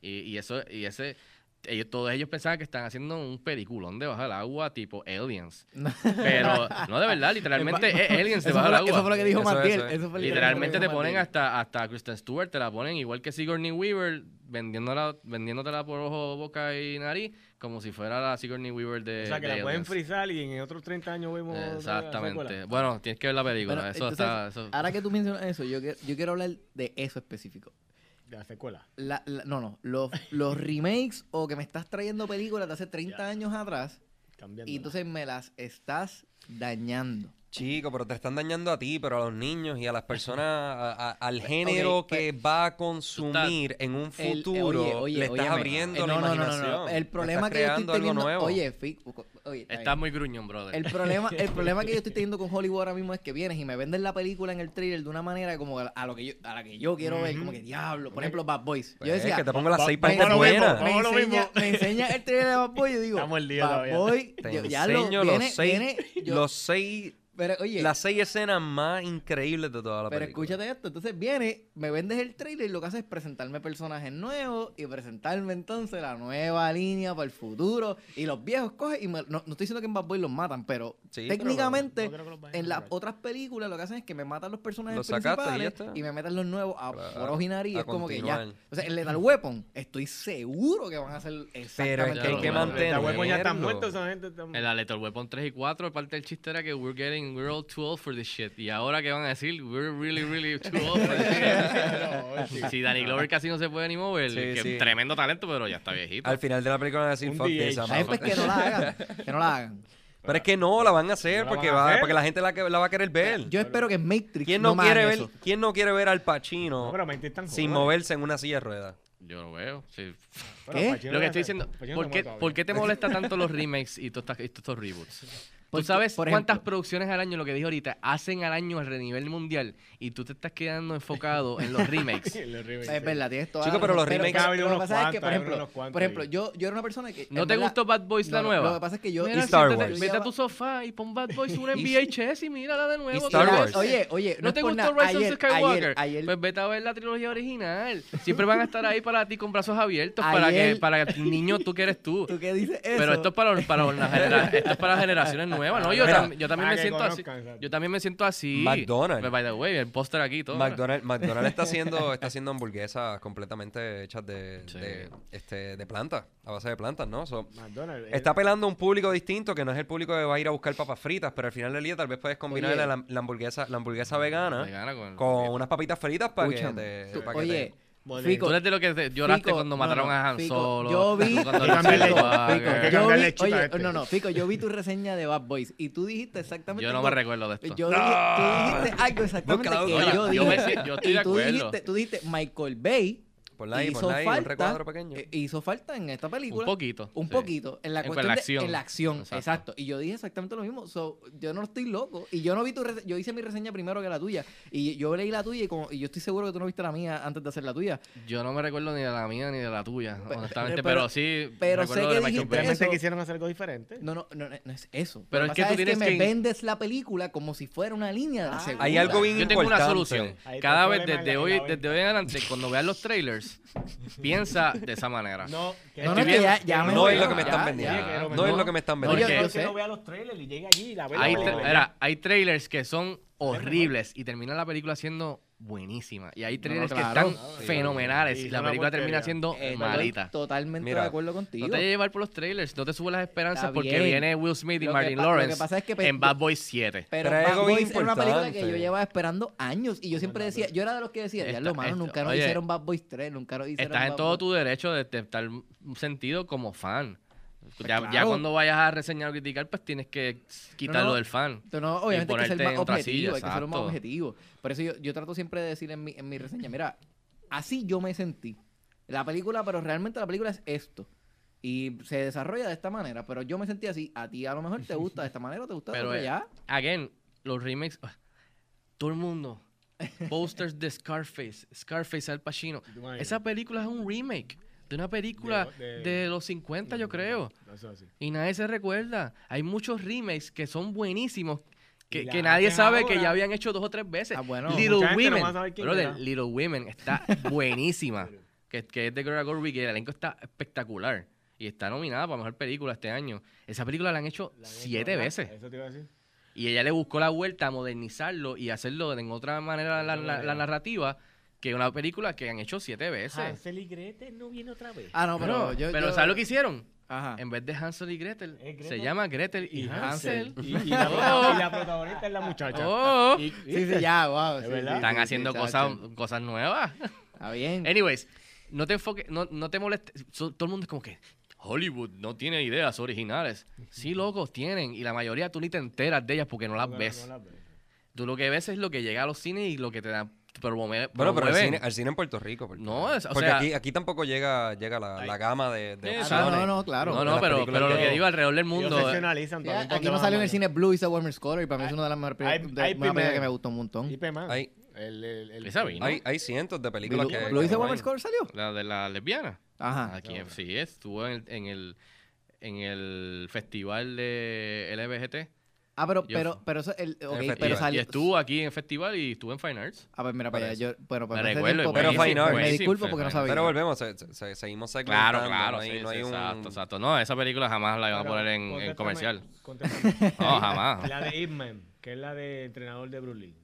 Y, y eso, y ese, ellos, todos ellos pensaban que están haciendo un peliculón debajo del agua tipo Aliens. Pero, no, de verdad, literalmente es Aliens Eso debajo del lo, eso agua. fue lo que dijo Eso Matiel. eso es. eso que Literalmente te ponen hasta, hasta Kristen Stewart, te la ponen igual que Sigourney Weaver, vendiéndola, vendiéndotela por ojo, boca y nariz, como si fuera la Sigourney Weaver de O sea, que la pueden frizar y en otros 30 años vemos. Exactamente. Bueno, tienes que ver la película. Bueno, eso entonces, está. Eso... Ahora que tú mencionas eso, yo, yo quiero hablar de eso específico. De la secuela. La- la- no, no. Los, los remakes o que me estás trayendo películas de hace 30 Ya. años atrás Cambiando. y entonces me las estás dañando. Chico, pero te están dañando a ti, pero a los niños y a las personas, a- a- al género ok, que va a consumir en un El- eh, futuro, oye, oye, le estás óyeme, abriendo eh, la no, no, no, no, imaginación. no. El Le problema que yo estoy teniendo... nuevo. Oye, oye, está muy gruñón, brother. El problema, el problema que yo estoy teniendo con Hollywood ahora mismo es que vienes y me venden la película en el trailer de una manera como a, a lo que yo, a la que yo quiero ver, como que diablo. Por ejemplo, Bad Boys. Pues Yo es decía, que te pongo las seis partes buenas. me, enseña, me enseña el trailer de Bad Boy y digo, Estamos al día Bad todavía. Boy, ya lo, los seis, los seis, pero oye, las seis escenas más increíbles de toda la pero película. escúchate esto, entonces viene, me vendes el trailer y lo que hace es presentarme personajes nuevos y presentarme entonces la nueva línea para el futuro y los viejos cogen y me- no, no estoy diciendo que en Bad Boy los matan, pero Sí, pero técnicamente no en las otras películas lo que hacen es que me matan los personajes Los sacaste y ya principales está. y, me meten los nuevos a Claro, por ojo y nariz, a es como que ya. O sea, en Lethal Weapon estoy seguro que van a hacer exactamente que hay que mismo. mantener- La huevo ya están Tenerlo. muertos, esa gente está En la Lethal Weapon 3 y 4, parte del chiste era que we're getting, we're all too old for this shit. Y ahora que van a decir, we're really, really too old for this shit. si Danny Glover casi no se puede ni mover, Sí, que sí. tremendo talento, pero ya está viejito. Al final de la película van a decir fuck DH. this, I'm Ay, out". pues que no la hagan, que no la hagan. Pero es que no, la van a hacer No porque van a va, hacer. porque la gente la, va a querer ver. Yo espero que Matrix ¿Quién no, quiere ver, eso. ¿Quién no quiere ver al Pacino No, pero Maite es tan sin moverse en una silla de ruedas? Yo lo veo, sí. ¿Qué? Lo que estoy diciendo, ¿por qué, muere todavía. ¿por qué te molesta tanto los remakes y todos estos, estos reboots? Tú Porque, sabes por cuántas ejemplo- producciones al año, lo que dije ahorita, hacen al año a nivel mundial y tú te estás quedando enfocado en los remakes. Los remakes, Es sí. verdad, tienes toda Chico, pero los remakes- pero lo que pasa es que, por ejemplo, unos cuantos por ejemplo ahí. yo, yo era una persona que... ¿No en te verdad- gustó Bad Boys la no, nueva? Lo que pasa es que yo... Mira, Star siéntate, Wars. vete a tu sofá y pon Bad Boys una en VHS y mírala de nuevo. Y Star Wars. Oye, oye, no, ¿No es te gustó. Rise of Skywalker? ayer, ayer, Pues vete a ver la trilogía original. Siempre van a estar ahí para ti con brazos abiertos para que para el niño tú que eres tú. ¿Tú qué dices eso? Pero esto es para, para, esto es para generaciones nuevas, ¿no? Yo, Mira, tam- yo también para me siento así. Yo también me siento así. McDonald's. By the way, el póster aquí y todo. McDonald's, McDonald's está haciendo está haciendo hamburguesas completamente hechas de, Sí. de, este, de plantas, a base de plantas, ¿no? So, McDonald's, eh, está apelando a un público distinto que no es el público que va a ir a buscar papas fritas, pero al final del día tal vez puedes combinar Oye. la, la hamburguesa la hamburguesa vegana Vegana con- con unas papitas fritas para que Escúchame, te, tú- para que oye, Bueno, Fico, Tú eres de lo que te- lloraste Fico, cuando no, mataron no, a Han Fico, Solo. yo vi- cuando. Fico, yo vi, oye, este. no, no, Fico, yo vi tu reseña de Bad Boys y tú dijiste exactamente... Yo no me recuerdo de esto. Yo dije- tú dijiste algo exactamente Búscala, que búscala. yo Oye, dije. yo me yo estoy Y de tú acuerdo. dijiste, tú dijiste Michael Bay Ponla ahí, hizo ponla ahí, un falta, recuadro pequeño. eh, hizo falta en esta película. Un poquito. Un sí. poquito, en la En cuestión la de- acción. en la acción, Exacto. exacto. Y yo dije exactamente lo mismo. So, yo no estoy loco. Y yo no vi tu yo hice mi reseña primero que la tuya. Y yo leí la tuya y, como, y yo estoy seguro que tú no viste la mía antes de hacer la tuya. Yo no me recuerdo ni de la mía ni de la tuya, Pe- honestamente, pero- pero, sí pero sé que dijiste eso- quisieron hacer algo diferente. No, no, no, no es eso. Pero Lo es que tú tienes me que- vendes la película como si fuera una línea de la Ah. segunda. Hay algo bien Yo tengo una solución. Cada vez desde hoy, desde hoy en adelante, cuando veas los trailers, piensa de esa manera. No, que No, no, Estoy que viendo- ya, ya me No voy, es lo que me están vendiendo. No es lo que me están vendiendo. no vea los trailers y llega allí y la ve. Hay, la tra- película. era, hay trailers que son horribles y termina la película siendo buenísima. Y hay No, trailers claro. que están fenomenales y la película termina siendo Eh, malita. Totalmente Mira, de acuerdo contigo. No te llevar por los trailers, no te subas las esperanzas porque viene Will Smith y Lo que Martin pa- lo que Lawrence pasa es que pe- en Bad Boys 7. Pero Pero Bad Boys era una película que yo llevaba esperando años y yo siempre decía, yo era de los que decía, ya lo mano, esta- nunca nos hicieron Bad Boys 3, nunca nos hicieron Estás en todo Boys- tu derecho de, de estar sentido como fan. Ya, ya Pues claro. cuando vayas a reseñar o criticar, pues tienes que quitarlo no. del fan. No, obviamente hay que ser más en otra objetivo, silla, hay que ser más exacto. objetivo. Por eso yo, yo trato siempre de decir en mi, en mi reseña, mira, así yo me sentí. La película, pero realmente la película es esto. Y se desarrolla de esta manera, pero yo me sentí así. A ti a lo mejor te gusta de esta manera o te gusta de Pero otra eh, ya. again, los remakes, ah, todo el mundo, posters de Scarface, Scarface Al Pacino. Esa película es un remake de una película De- de, de- los 50, yo creo. Eso es así. Y nadie se recuerda. Hay muchos remakes que son buenísimos. Que, que nadie sabe que ya habían hecho dos o tres veces. Ah, bueno. Little no Women. brother. Little Women está buenísima. que, que es de Greta Gerwig y el elenco está espectacular. Y está nominada para mejor película este año. Esa película la han hecho La han hecho, siete veces. Eso te iba a decir. Y ella le buscó la vuelta a modernizarlo y hacerlo en otra manera la, la- la narrativa que una película que han hecho siete veces. Hansel y Gretel no viene otra vez. Ah, no, pero pero yo. pero yo- ¿sabes lo que hicieron? Ajá. En vez de Hansel y Gretel, se llama Gretel y, Hansel. Y, y la, y la protagonista es la muchacha. Oh. Y- Sí, sí, ya, wow. ¿Es sí, verdad? sí, Están sí, haciendo sí, cosas, cosas nuevas. Está bien. Anyways, no te enfoques, no, no te molestes. So- todo el mundo es como que Hollywood no tiene ideas originales. Sí, locos, tienen. Y la mayoría tú ni te enteras de ellas porque no las No, ves. no la ves. Tú lo que ves es lo que llega a los cines y lo que te da promueve. Bueno, pero al cine, al cine en Puerto Rico. Porque, No, es- o porque sea- aquí, aquí tampoco llega, llega la, la gama de, de Sí, Ah, opciones. no, no, claro. No, no, pero, pero lo que- digo alrededor del mundo. eh, también por aquí no salió en el cine Blue y Warmer Scholar y para mí es una de las mejores películas. que me gustó un montón. Hay, El, el, el, Esa vino. hay, hay cientos de películas Blue, que... Blue que y the no Warmer. Scholar salió. La de la lesbiana. Ajá. Aquí sí, estuvo en el, en el, en el festival de LBGT. Ah, pero, Yo pero, pero eso, el, ok, festival. pero y, salió. y estuvo aquí en el festival y estuvo en Fine Arts. Ah, pues mira, para allá, yo, bueno, pues Me recuerdo, tiempo, Pero Fine Arts. Me disculpo porque no sabía. Pero volvemos, se- se- seguimos Claro, segmentando. claro, no hay, sí, no sí, hay un... exacto, exacto. No, esa película jamás la iban a poner en, en comercial. No, jamás. La de Ip Man, que es la de entrenador de Bruce Lee.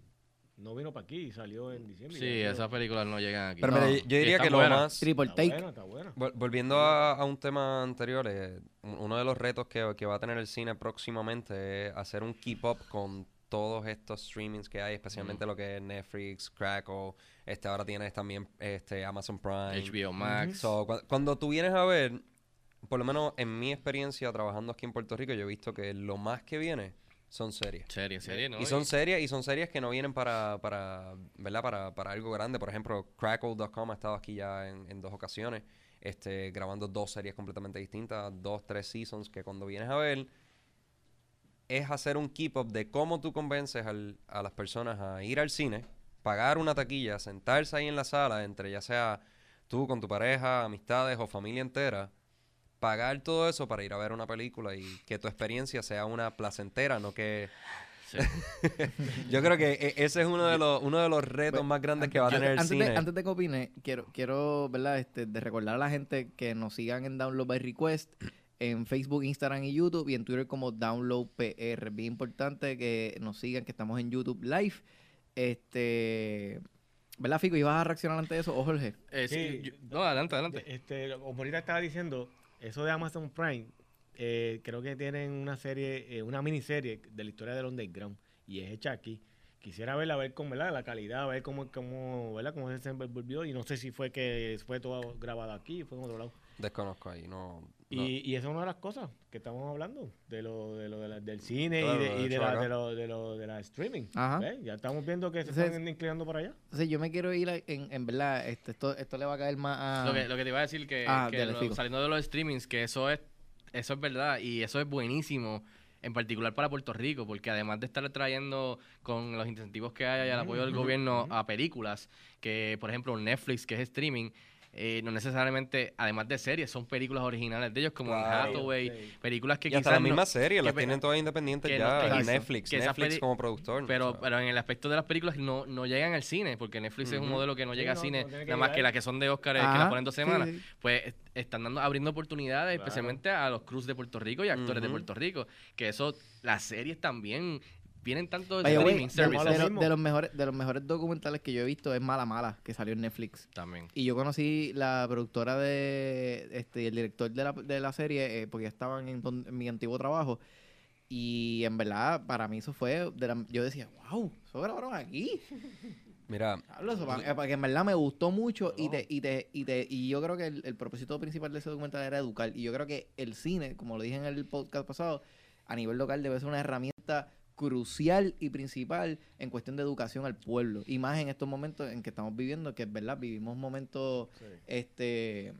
No vino para aquí, salió en diciembre. Sí, y esas películas no llegan aquí. Pero No. mira, yo, Y diría que lo más... Triple Está take. buena, está. Vol- Volviendo a, a un tema anterior, eh, un- uno de los retos que, que va a tener el cine próximamente es hacer un keep up con todos estos streamings que hay, especialmente lo que es Netflix, Crackle, este ahora tienes también este Amazon Prime. HBO Max. So, cu- cuando tú vienes a ver, por lo menos en mi experiencia trabajando aquí en Puerto Rico, yo he visto que lo más que viene son series. Serie, serie, ¿no? Y son series, y son series que no vienen para, para ¿verdad? Para, para algo grande. Por ejemplo, Crackle.com ha estado aquí ya en, en dos ocasiones, este, grabando dos series completamente distintas, dos, tres seasons, que cuando vienes a ver, es hacer un keep up de cómo tú convences al- a las personas a ir al cine, pagar una taquilla, sentarse ahí en la sala, entre ya sea tú con tu pareja, amistades o familia entera, pagar todo eso para ir a ver una película y que tu experiencia sea una placentera, no que Sí. yo creo que e- ese es uno de los, uno de los retos más grandes que va a tener el antes cine. De, antes de que opine, quiero, quiero, ¿verdad? Este, de recordar a la gente que nos sigan en Download by Request, en Facebook, Instagram y YouTube, y en Twitter como Download PR. Bien importante que nos sigan, que estamos en YouTube Live. Este, ¿verdad, Fico? ¿Ibas a reaccionar ante eso? ¿O Jorge? Eh, sí, Sí. yo- no, adelante, adelante. Este, como ahorita estaba diciendo, eso de Amazon Prime, eh, creo que tienen una serie, eh, una miniserie de la historia del underground y es hecha aquí. Quisiera verla, ver cómo, ¿verdad? La calidad, ver cómo, cómo, ¿verdad? Cómo se volvió y no sé si fue que fue todo grabado aquí fue en otro lado. Desconozco ahí, no, Y, y esa es una de las cosas que estamos hablando, de lo, de lo de la- del cine Claro, y, de, y de la, de, lo, de, lo, de la streaming. Ajá. ¿ves? Ya estamos viendo que se Entonces- están inclinando para allá. Entonces yo me quiero ir a- en, en verdad, este, esto, esto le va a caer más a... Lo, que, lo que te iba a decir que, Ah, que lo- saliendo de los streamings, que eso es, eso es verdad y eso es buenísimo, en particular para Puerto Rico, porque además de estar trayendo con los incentivos que hay y el apoyo del gobierno a películas, que por ejemplo Netflix, que es streaming, eh, no necesariamente, además de series, son películas originales de ellos, como en Claro. Hathaway, Sí. películas que y hasta quizás las no- mismas series, que las tienen todas independientes que ya. no- y. Netflix, Que Netflix como productor. Pero, o sea. pero en el aspecto de las películas no, no llegan al cine, porque Netflix es un modelo que no llega no, al cine, no que nada más que las que son de Oscar que Ajá, las ponen dos semanas. sí. Pues est- están dando, abriendo oportunidades, Claro. especialmente a los crews de Puerto Rico y actores de. Puerto Rico. Que eso, las series también vienen tanto de streaming services. los- mismo. de los mejores, de los mejores documentales que yo he visto es Mala Mala, que salió en Netflix. También. Y yo conocí la productora de este y el director de la, de la serie, eh, porque estaban en, don- en mi antiguo trabajo. Y en verdad, para mí eso fue. de la- yo decía, wow, eso grabaron aquí. Mira, Hablo eso, pa- eh, porque en verdad me gustó mucho y, te, y, te, y, te, y yo creo que el, el propósito principal de ese documental era educar. Y yo creo que el cine, como lo dije en el podcast pasado, a nivel local debe ser una herramienta crucial y principal en cuestión de educación al pueblo. Y más en estos momentos en que estamos viviendo, que es verdad, vivimos momentos este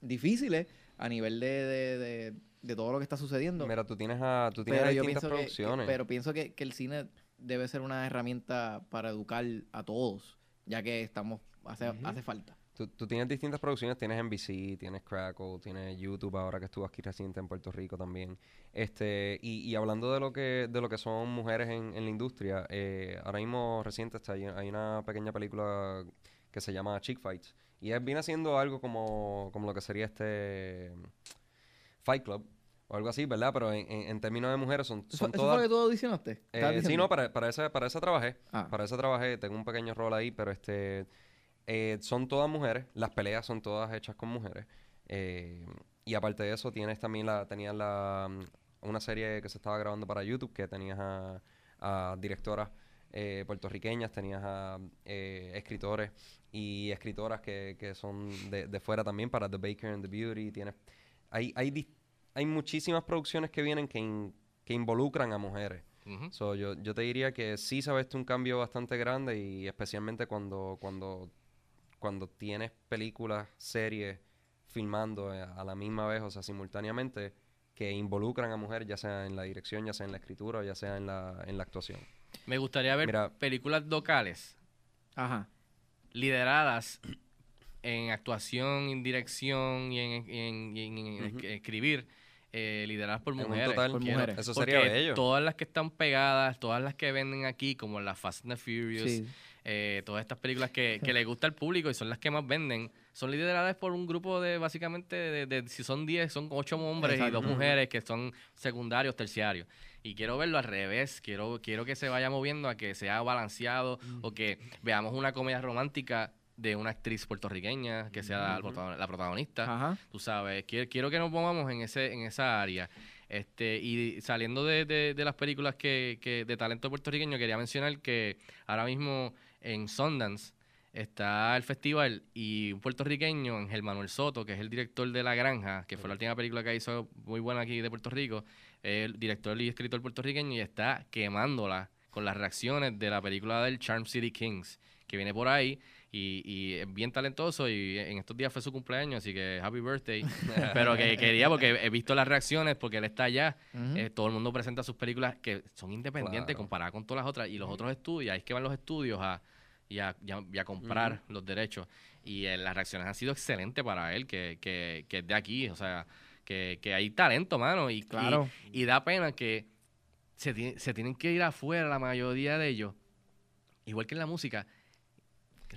difíciles a nivel de, de, de- de todo lo que está sucediendo. mira, tú tienes a, tú tienes pero distintas pienso que- que, producciones. pero pienso que, que el cine debe ser una herramienta para educar a todos, ya que estamos hace, hace falta. Tú, tú tienes distintas producciones, tienes NBC, tienes Crackle, tienes YouTube ahora que estuvo aquí reciente en Puerto Rico también. Este, y, y hablando de lo que, de lo que son mujeres en, en la industria, eh, ahora mismo reciente está, hay, hay una pequeña película que se llama Chick Fights. Y es, viene haciendo algo como, como lo que sería este Fight Club o algo así, ¿verdad? Pero en, en- en términos de mujeres son, ¿Eso, son eso todas... fue lo que tú audicionaste? Eh, ¿Estabas sí, no, para, para, esa, para esa trabajé. Ah. Para esa trabajé, tengo un pequeño rol ahí, pero este eh, son todas mujeres, las peleas son todas hechas con mujeres. eh, y aparte de eso, tienes también la, tenías la mm, una serie que se estaba grabando para YouTube, que tenías a, a directoras eh, puertorriqueñas, tenías a eh, escritores y escritoras que, que son de, de fuera también, para The Baker and the Beauty. Tienes, hay, hay, hay muchísimas producciones que vienen que, in- que involucran a mujeres. So, yo, yo te diría que sí visto un cambio bastante grande y especialmente cuando, cuando, cuando tienes películas, series filmando eh, a la misma vez, o sea, simultáneamente, que involucran a mujeres, ya sea en la dirección, ya sea en la escritura, o ya sea en la, en la actuación. Me gustaría ver Mira. películas locales Ajá. lideradas en actuación, en dirección y en, en- escribir, eh, lideradas por En un mujeres. total, por Quiero- mujeres. Eso porque sería bello. Todas las que están pegadas, todas las que venden aquí, como las Fast and the Furious, Sí. Eh, todas estas películas que, que le gusta al público y son las que más venden, son lideradas por un grupo de básicamente, de, de- si son 10, son 8 hombres y dos mujeres que son secundarios, terciarios. Y quiero verlo al revés, quiero, quiero que se vaya moviendo a que sea balanceado o que veamos una comedia romántica de una actriz puertorriqueña que sea la protagon- la protagonista Ajá. tú sabes, quiero, quiero que nos pongamos en ese en esa área. Este, y saliendo de, de- de las películas que, que de talento puertorriqueño, quería mencionar que ahora mismo en Sundance está el festival y un puertorriqueño, Ángel Manuel Soto, que es el director de La Granja, que fue la última película que hizo muy buena aquí de Puerto Rico, el director y escritor puertorriqueño y está quemándola con las reacciones de la película del Charm City Kings, que viene por ahí y, y es bien talentoso y en estos días fue su cumpleaños, así que happy birthday. Pero que quería porque he visto las reacciones porque él está allá. Eh, todo el mundo presenta sus películas que son independientes Claro. comparadas con todas las otras y los otros estudios, ahí es que van los estudios a, y a, y a- y a comprar los derechos. Y eh, las reacciones han sido excelentes para él, que, que, que es de aquí, o sea, que, que hay talento, mano. Y, Claro. y, y da pena que se, se tienen que ir afuera la mayoría de ellos, igual que en la música,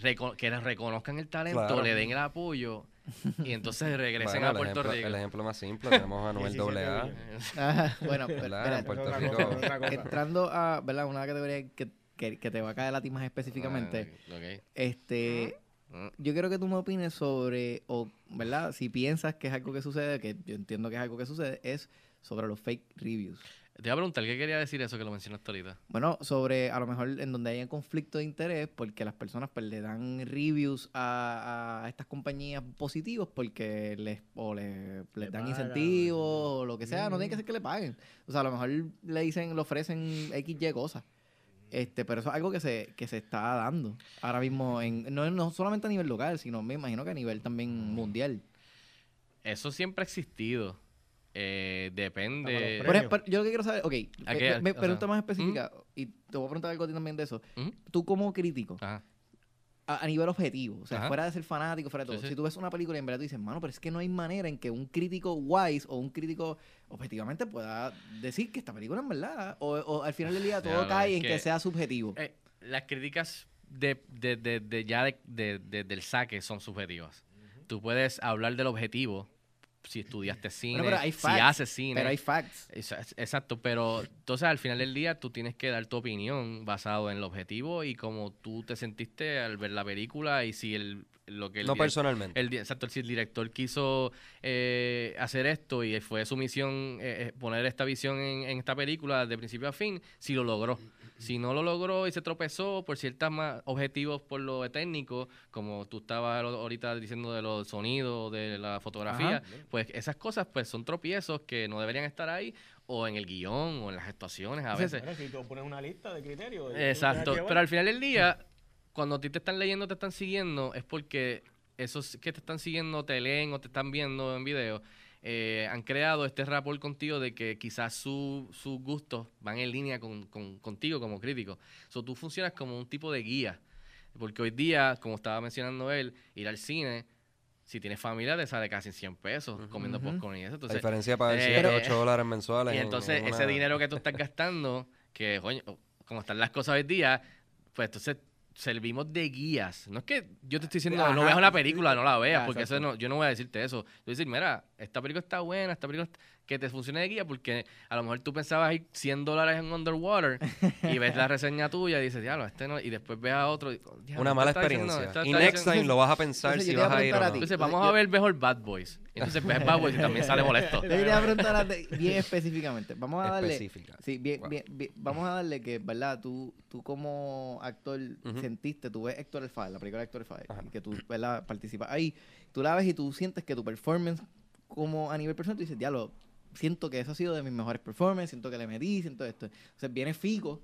reco- que reconozcan el talento, Claro. le den el apoyo y entonces regresen Bueno, a Puerto ejemplo, Rico. el ejemplo más simple, tenemos a 17 AA. Ajá, bueno, cosa. entrando a ¿verdad? una categoría que, que, que te va a caer a ti más específicamente, Ah, ok. este, yo quiero que tú me opines sobre, o, ¿verdad? Si piensas que es algo que sucede, que yo entiendo que es algo que sucede, es sobre los fake reviews. Te iba a preguntar, ¿qué quería decir eso que lo mencionaste ahorita? Bueno, sobre a lo mejor en donde hay un conflicto de interés, porque las personas pues le dan reviews a, a estas compañías positivos porque les, o le- les Le dan pagan, incentivos o- lo que sea, no tiene que ser que le paguen. O sea, a lo mejor le dicen, le ofrecen XY cosas. Este, pero eso es algo que se, que se está dando ahora mismo, en, no, no solamente a nivel local, sino me imagino que a nivel también mundial. Eso siempre ha existido. Eh, depende. Por ejemplo, yo lo que quiero saber, ok, ¿A me- qué? me, me O sea, pregunta más específica, y te voy a preguntar algo a ti también de eso. Ujú. Tú como crítico, Ajá. a, a nivel objetivo, o sea, Ajá. fuera de ser fanático, fuera de todo. sí. Si tú ves una película y en verdad tú dices, mano, pero es que no hay manera en que un crítico wise o un crítico objetivamente pueda decir que esta película en verdad, o, o al final del día todo cae en que, que- sea subjetivo. Eh, las críticas de, de, de, de ya de- de- de- del saque son subjetivas. Tú puedes hablar del objetivo si estudiaste cine, pero hay si facts, haces cine. pero hay facts. Exacto, pero entonces al final del día tú tienes que dar tu opinión basado en el objetivo y cómo tú te sentiste al ver la película y si el lo que el No personalmente. el exacto, si el director quiso eh, hacer esto y fue su misión eh, eh, poner esta visión en, en esta película de principio a fin, si lo logró. Si no lo logró y se tropezó por ciertos más objetivos por lo técnico, como tú estabas lo- ahorita diciendo de los sonidos, de la fotografía, Ajá. pues esas cosas pues son tropiezos que no deberían estar ahí o en el guion o en las actuaciones a veces. Bueno, si tú pones una lista de criterios. tú Exacto, pero al final del día, cuando a ti te están leyendo, te están siguiendo, es porque esos que te están siguiendo, te leen o te están viendo en video, eh, han creado este rapport contigo de que quizás su- sus gustos van en línea con, con- contigo como crítico. So, tú funcionas como un tipo de guía. Porque hoy día, como estaba mencionando él, ir al cine, si tienes familia, te sale casi 100 pesos comiendo Ujú. popcorn y eso. La Entonces, diferencia para eh, 7 eh, 8 dólares mensuales. y en- entonces en ese una- dinero que tú estás gastando, que coño, como están las cosas hoy día, pues entonces servimos de guías. No es que yo te estoy diciendo, Ajá. no veas una película, no la veas, Ah, porque eso no, yo no voy a decirte eso. Yo voy a decir, mira, esta película está buena, esta película está- que te funcione de guía, porque a lo mejor tú pensabas ir 100 dólares en Underwater y ves la reseña tuya y dices, diablo, este no, y después ves a otro. y, "Diablo, Una mala diciendo- experiencia. este Y está next diciendo- time lo vas a pensar Entonces, si te vas a a ir o a no. Entonces vamos a ver mejor Bad Boys. Entonces ves Bad Boys y también sale molesto. Yo quería preguntar a- bien específicamente. Vamos a darle. Específica. Sí, bien, Wow. bien, bien. Vamos a darle que, ¿verdad? Tú, tú como actor sentiste, tú ves Héctor el la película de Héctor el Ajá. que tú, ¿verdad? Participas ahí. Tú la ves y tú sientes que tu performance, como a nivel personal, tú dices, diablo, siento que eso ha sido de mis mejores performances, siento que le metí, siento esto. O sea, viene Fico,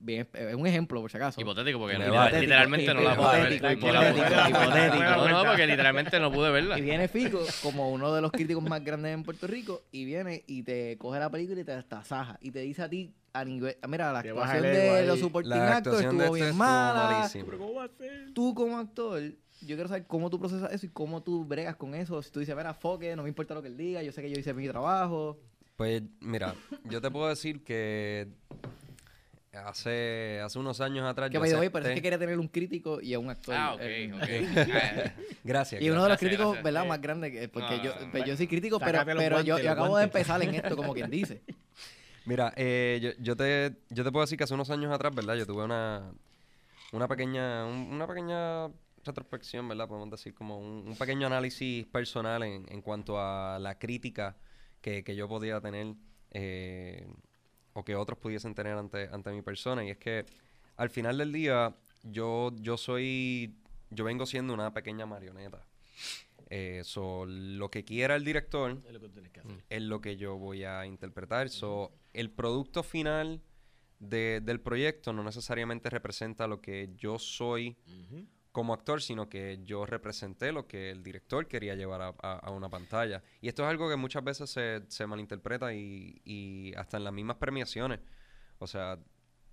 bien, es un ejemplo, por si acaso. Hipotético, porque literalmente no la pude ver. Hipotético, No la pude ver. hipotético, hipotético. No, no, porque literalmente no pude verla. Y viene Fico como uno de los críticos más grandes en Puerto Rico y viene y te coge la película y te tasaja y te dice a ti a nivel, mira, la actuación de ahí. los supporting actors estuvo este bien estuvo mala. Pero ¿cómo va a ser? Tú como actor, yo quiero saber cómo tú procesas eso y cómo tú bregas con eso. Si tú dices, mira, foque, no me importa lo que él diga, yo sé que yo hice mi trabajo. Pues mira, yo te puedo decir que hace, hace unos años atrás Que yo way, pero es acepté- que quería tener un crítico y a un actor. Ah, ok, eh, ok. eh, Gracias. Y uno de los críticos, gracias. ¿verdad? Más grandes, que- porque no, yo, no, pues yo soy crítico, pero, Sácate pero yo, guantes, yo acabo de empezar en esto, como quien dice. Mira, eh, yo, yo te, yo te puedo decir que hace unos años atrás, ¿verdad? Yo tuve una, una pequeña, un- una pequeña retrospección, ¿verdad? Podemos decir como un, un pequeño análisis personal en, en cuanto a la crítica que, que yo podía tener eh, o que otros pudiesen tener ante, ante mi persona. Y es que al final del día yo, yo soy, yo vengo siendo una pequeña marioneta. Eh, so, lo que quiera el director Es lo que que hacer. es lo que yo voy a interpretar. So, el producto final de- del proyecto no necesariamente representa lo que yo soy Ujú. Como actor, sino que yo representé lo que el director quería llevar a, a- a una pantalla. Y esto es algo que muchas veces se, se malinterpreta y, y hasta en las mismas premiaciones. O sea,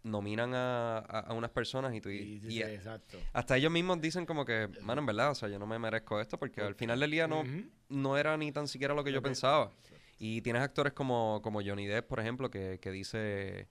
nominan a, a- unas personas y, tú, y- exacto. hasta ellos mismos dicen como que, mano, en verdad, o sea, yo no me merezco esto porque al final del día no, no era ni tan siquiera lo que yo pensaba. Y tienes actores como, como Johnny Depp, por ejemplo, que, que dice,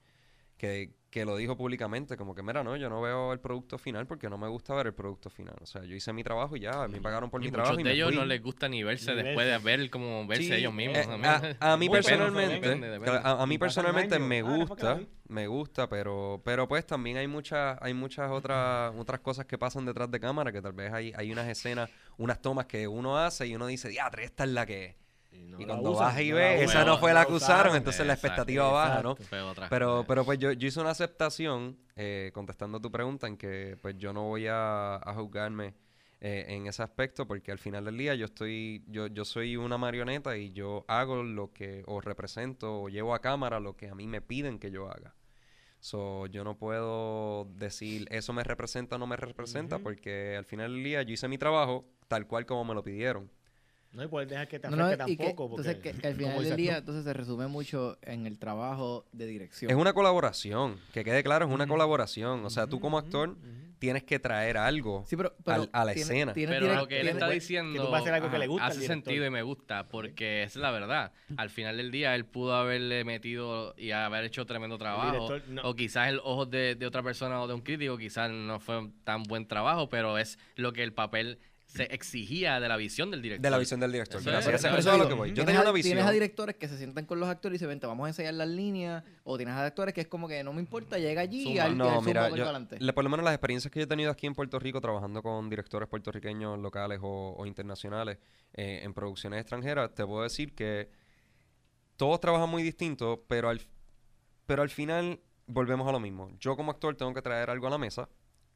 que, que lo dijo públicamente, como que, mira, no, yo no veo el producto final porque no me gusta ver el producto final. O sea, yo hice mi trabajo y ya, me pagaron por Y mi muchos trabajo y de me ellos fui. no les gusta ni verse Ni después de ver como verse Sí, ellos mismos. eh, a, a mí personalmente, depende, depende. claro, a, a mí personalmente me Ah, gusta, me gusta, pero, pero pues también hay muchas, hay muchas otras, otras cosas que pasan detrás de cámara, que tal vez hay, hay unas escenas, unas tomas que uno hace y uno dice, diatre, esta es la que, no Y cuando usan, baja y no ve, la esa no fue la que usaron. entonces la Exacto, expectativa baja, ¿no? Pero, pero pues yo, yo hice una aceptación, eh, contestando tu pregunta, en que pues yo no voy a, a juzgarme eh, en ese aspecto, porque al final del día yo estoy, yo, yo soy una marioneta y yo hago lo que, o represento, o llevo a cámara lo que a mí me piden que yo haga. So, yo no puedo decir eso me representa o no me representa, porque al final del día yo hice mi trabajo tal cual como me lo pidieron. No, y puedes dejar que te No, no, afecte que, tampoco. entonces porque, que, que al final del día entonces se resume mucho en el trabajo de dirección. Es una colaboración, que quede claro, es una colaboración. O sea, tú como actor tienes que traer algo. Sí, pero, pero a la tiene- escena. tiene Pero lo que él tiene- está que diciendo tú vas a hacer algo que le gusta hace sentido y me gusta, porque es la verdad. Al final del día, él pudo haberle metido y haber hecho tremendo trabajo. director, no. O quizás el ojo de, de otra persona o de un crítico, quizás no fue tan buen trabajo, pero es lo que el papel se exigía de la visión del director. De la visión del director. Eso Gracias. es, Eso, eso eso es a lo que voy. Yo tienes tenía a- una visión. Tienes a directores que se sientan con los actores y se ven, te vamos a ensayar las líneas. O tienes a actores que es como que no me importa, llega allí y al, No, al mira, yo- adelante. le- por lo menos las experiencias que yo he tenido aquí en Puerto Rico trabajando con directores puertorriqueños locales o, o internacionales eh, en producciones extranjeras, te puedo decir que todos trabajan muy distinto, pero al, pero al final volvemos a lo mismo. Yo como actor tengo que traer algo a la mesa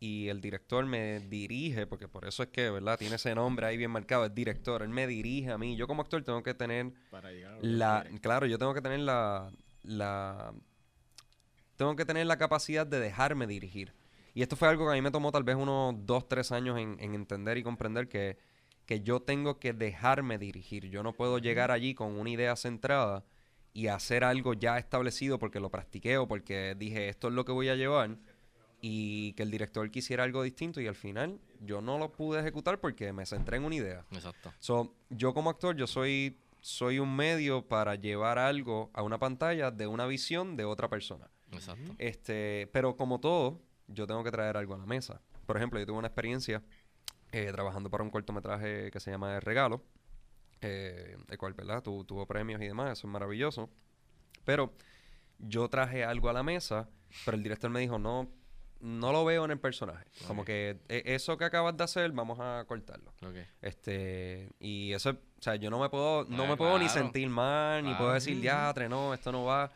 y el director me dirige, porque por eso es que, ¿verdad? Tiene ese nombre ahí bien marcado, es director, él me dirige a mí. Yo como actor tengo que tener Para llegar la, claro, yo tengo que tener la, la, tengo que tener la capacidad de dejarme dirigir. Y esto fue algo que a mí me tomó tal vez unos dos, tres años en, en entender y comprender que, que yo tengo que dejarme dirigir. Yo no puedo llegar allí con una idea centrada y hacer algo ya establecido porque lo practiqué o porque dije esto es lo que voy a llevar y que el director quisiera algo distinto y al final yo no lo pude ejecutar porque me centré en una idea. Exacto. So, yo como actor, yo soy, soy un medio para llevar algo a una pantalla de una visión de otra persona. Exacto. Este, pero como todo, yo tengo que traer algo a la mesa. Por ejemplo, yo tuve una experiencia eh, trabajando para un cortometraje que se llama El Regalo, eh, el cual, ¿verdad? Tu- tuvo premios y demás, eso es maravilloso. Pero yo traje algo a la mesa, pero el director me dijo, no, no lo veo en el personaje. Como que "E- eso que acabas de hacer, vamos a cortarlo. Este, y eso, o sea, yo no me puedo, no Ah, me puedo ni sentir mal, ni puedo decir, diatre, no, esto no va.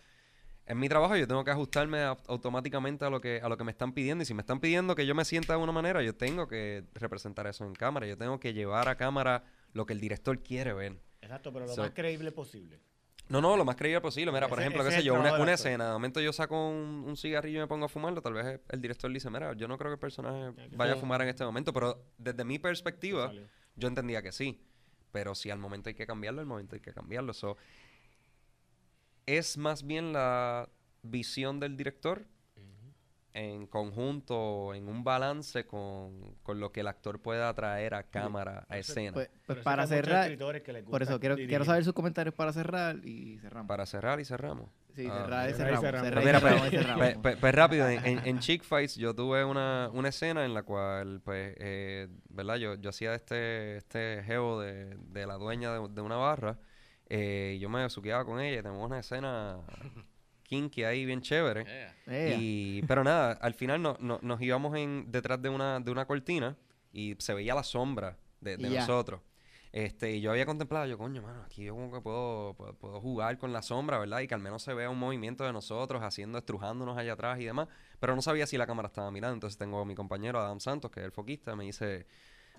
En mi trabajo yo tengo que ajustarme au- automáticamente a lo que a lo que me están pidiendo. Y si me están pidiendo que yo me sienta de una manera, yo tengo que representar eso en cámara. Yo tengo que llevar a cámara lo que el director quiere ver. Exacto, pero lo So- más creíble posible. No, no, lo más creíble posible. Mira, por ejemplo, qué sé yo, una, una escena. De momento yo saco un, un cigarrillo y me pongo a fumarlo. Tal vez el director dice, mira, yo no creo que el personaje vaya a fumar en este momento. Pero desde mi perspectiva, yo entendía que sí. Pero si al momento hay que cambiarlo, al momento hay que cambiarlo. So, es más bien la visión del director en conjunto, en un balance con, con lo que el actor pueda traer a cámara, a escena. Pues, Por pues eso para cerrar, escritores que les por eso quiero, dirigir. quiero saber sus comentarios para cerrar y cerramos. Para cerrar y cerramos. Sí, Ah, cerrar y cerramos. Pues rápido, en, en, en Chick Fights yo tuve una, una escena en la cual, pues, eh, ¿verdad? Yo, yo hacía este, este geo de, de la dueña de, de una barra eh, y yo me suqueaba con ella y tenemos una escena kinky ahí bien chévere. Yeah. Y, pero nada, al final no- no- nos íbamos en, detrás de una, de una cortina y se veía la sombra de, de nosotros. Este, y yo había contemplado, yo, coño, mano, aquí yo como que puedo, puedo, puedo jugar con la sombra, ¿verdad? Y que al menos se vea un movimiento de nosotros haciendo, estrujándonos allá atrás y demás. Pero no sabía si la cámara estaba mirando. Entonces tengo a mi compañero Adam Santos, que es el foquista, me dice,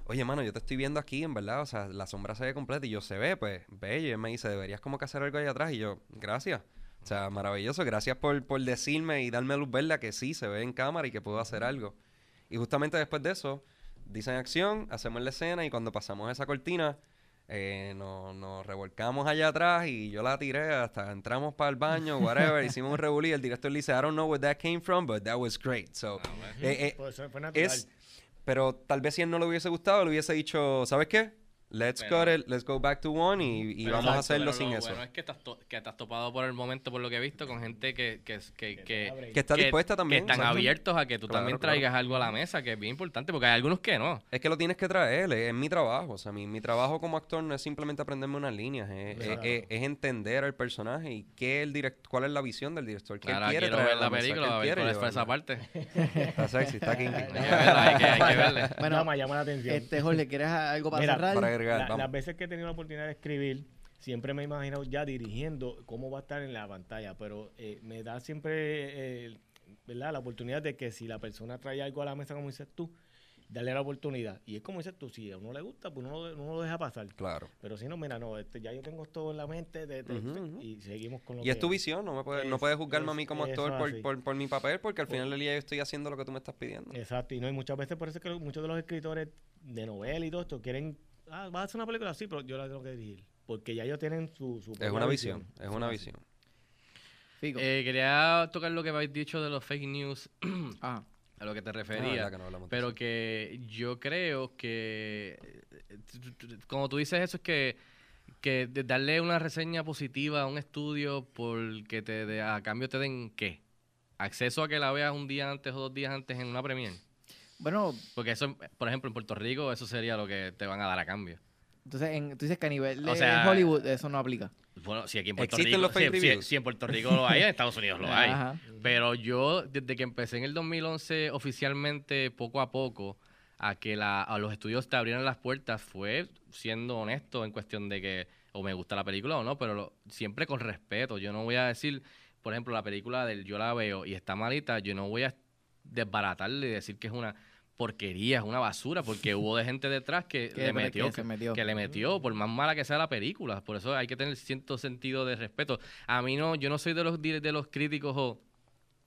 oye, mano, yo te estoy viendo aquí, en verdad, o sea, la sombra se ve completa y yo se ve, pues, bello. Y él me dice, deberías como que hacer algo allá atrás. Y yo, gracias. O sea, maravilloso. Gracias por, por decirme y darme luz verde que sí, se ve en cámara y que puedo hacer algo. Y justamente después de eso, dicen acción, hacemos la escena y cuando pasamos esa cortina, eh, nos, nos revolcamos allá atrás y yo la tiré hasta entramos para el baño, whatever, hicimos un revolí. El director dice, I don't know where that came from, but that was great. So, Ah, eh, eh, Pues fue natural. es, pero tal vez si él no le hubiese gustado, le hubiese dicho, ¿sabes qué? Let's Pero- cut it, let's go back to one y, y vamos a exacto, hacerlo pero sin eso. Bueno, es que has to- que has topado por el momento, por lo que he visto, con gente que, que, que, que. Que está dispuesta también. que están abiertos a que tú Claro, también claro. traigas algo a la mesa, que es bien importante, porque hay algunos que no. Es que lo tienes que traer, es, es mi trabajo. O sea, mi, mi trabajo como actor no es simplemente aprenderme unas líneas, es, es- Claro. es- es entender al personaje y qué el direct, cuál es la visión del director, qué Claro, él quiere quiero traer ver a la película, a ver quiere cuál fue esa parte. Está sexy, está kinky. Hay que verla, hay que, verla. Bueno, llama, llama la atención. Este, Jorge, ¿quieres algo para Mira, cerrar? La- las veces que he tenido la oportunidad de escribir, siempre me he imaginado ya dirigiendo cómo va a estar en la pantalla, pero eh, me da siempre eh, ¿verdad? la oportunidad de que si la persona trae algo a la mesa, como dices tú, darle la oportunidad. Y es como dices tú, si a uno le gusta, pues uno, uno lo deja pasar. Claro. Pero si no, mira, no, este, ya yo tengo todo en la mente de, de- y seguimos con lo Y que es tu visión, no me puedes, no Es- puedes juzgarme a mí como actor por, por, por mi papel, porque al final del día yo estoy haciendo lo que tú me estás pidiendo. Exacto, y no, y muchas veces por eso es que muchos de los escritores de novela y todo esto quieren, ah, vas a hacer una película así, pero yo la tengo que dirigir. Porque ya ellos tienen su, su Es una visión, es una así. visión. Fico. Eh, quería tocar lo que habéis dicho de los fake news, Ajá. a lo que te Ah, refería. verdad que no Pero que yo creo que, como tú dices eso, es que, que darle una reseña positiva a un estudio porque te de- a cambio te den qué? Acceso a que la veas un día antes o dos días antes en una premiere. Bueno, Porque eso, por ejemplo, en Puerto Rico, eso sería lo que te van a dar a cambio. entonces en- tú dices que a nivel de O sea, Hollywood eso no aplica. Bueno, si aquí en Puerto ¿Existen Rico. los si- si- reviews? si en Puerto Rico lo hay, en Estados Unidos lo hay. Ajá. Pero yo, desde que empecé en el 2011, oficialmente, poco a poco, a que la, a los estudios te abrieran las puertas, fue siendo honesto en cuestión de que o me gusta la película o no, pero lo- siempre con respeto. Yo no voy a decir, por ejemplo, la película del yo la veo y está malita, yo no voy a desbaratarle y decir que es una porquería, es una basura, porque hubo de gente detrás que, le que metió, que le metió, por más mala que sea la película. Por eso hay que tener cierto sentido de respeto. A mí no, yo no soy de los de los críticos o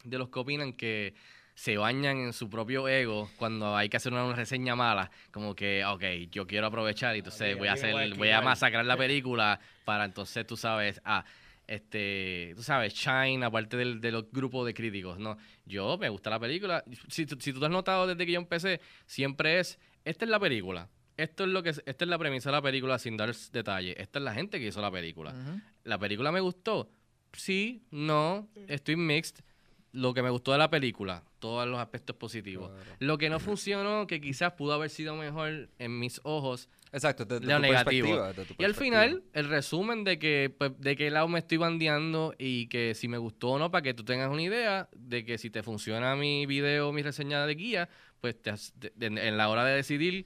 de los que opinan que se bañan en su propio ego cuando hay que hacer una, una reseña mala, como que, ok, yo quiero aprovechar y entonces voy a hacer, voy a masacrar la película para entonces tú sabes, ah, este, tú sabes, Shine, aparte del, de los grupos de críticos, ¿no? Yo me gusta la película. Si, tú- si tú te has notado desde que yo empecé, siempre es, esta es la película. Esto es lo que es- esta es la premisa de la película sin dar detalle. Esta es la gente que hizo la película. ¿La película me gustó? Sí, no, estoy mixed. Lo que me gustó de la película, todos los aspectos positivos. Claro. Lo que no funcionó, que quizás pudo haber sido mejor en mis ojos, Exacto, desde lo tu negativo. y al final, el resumen de que pues, de qué lado me estoy bandeando y que si me gustó o no, para que tú tengas una idea de que si te funciona mi video, mi reseña de guía, pues te de- de- en la hora de decidir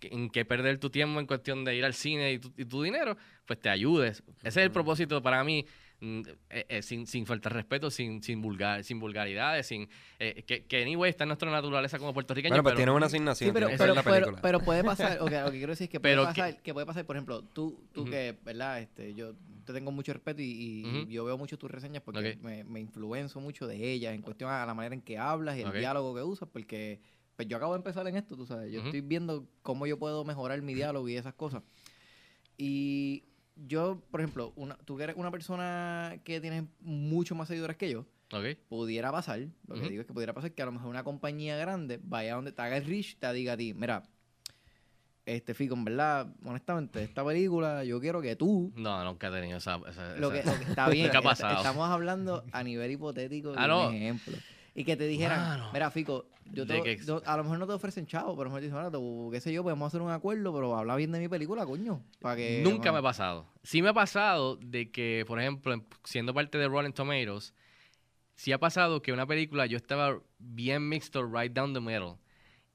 en qué perder tu tiempo en cuestión de ir al cine y tu, y tu dinero, pues te ayudes. Ese es el propósito para mí, eh, eh, sin, sin faltar respeto, sin, sin, vulgar, sin vulgaridades, sin eh, que, que anyway está en nuestra naturaleza como puerturiqueños. Bueno, pues pero- tiene una Sí, asignación, pero, que pero, ver la pero, pero puede pasar, ok, lo que quiero decir es que puede, Pero que- pasar, que puede pasar, por ejemplo, tú, tú Ujú. que, ¿verdad? Este, yo te tengo mucho respeto y, y- y Ujú. yo veo mucho tus reseñas porque Ok. me, me influenzo mucho de ellas en cuestión a la manera en que hablas y el Ok. diálogo que usas, porque pues yo acabo de empezar en esto, tú sabes, yo Ujú. estoy viendo cómo yo puedo mejorar mi diálogo y esas cosas. Y yo, por ejemplo, una, tú que eres una persona que tienes mucho más seguidores que yo, pudiera pasar, lo que digo es que pudiera pasar que a lo mejor una compañía grande vaya donde te haga el reach, te diga a ti, mira, este Fico, en verdad, honestamente, esta película, yo quiero que tú, No, nunca he tenido esa... esa- lo que, esa- lo que está bien, ha pasado. estamos hablando a nivel hipotético de Ah, no. un ejemplo. Y que te dijeran, Mano. mira, Fico, yo te- que- yo- a lo mejor no te ofrecen chavo, pero a lo mejor te dicen, mira, tú, qué sé yo, podemos hacer un acuerdo, pero habla bien de mi película, coño. Para que, Nunca me ha pasado. Sí me ha pasado de que, por ejemplo, en- siendo parte de Rolling Tomatoes, sí ha pasado que una película yo estaba bien mixed or right down the middle.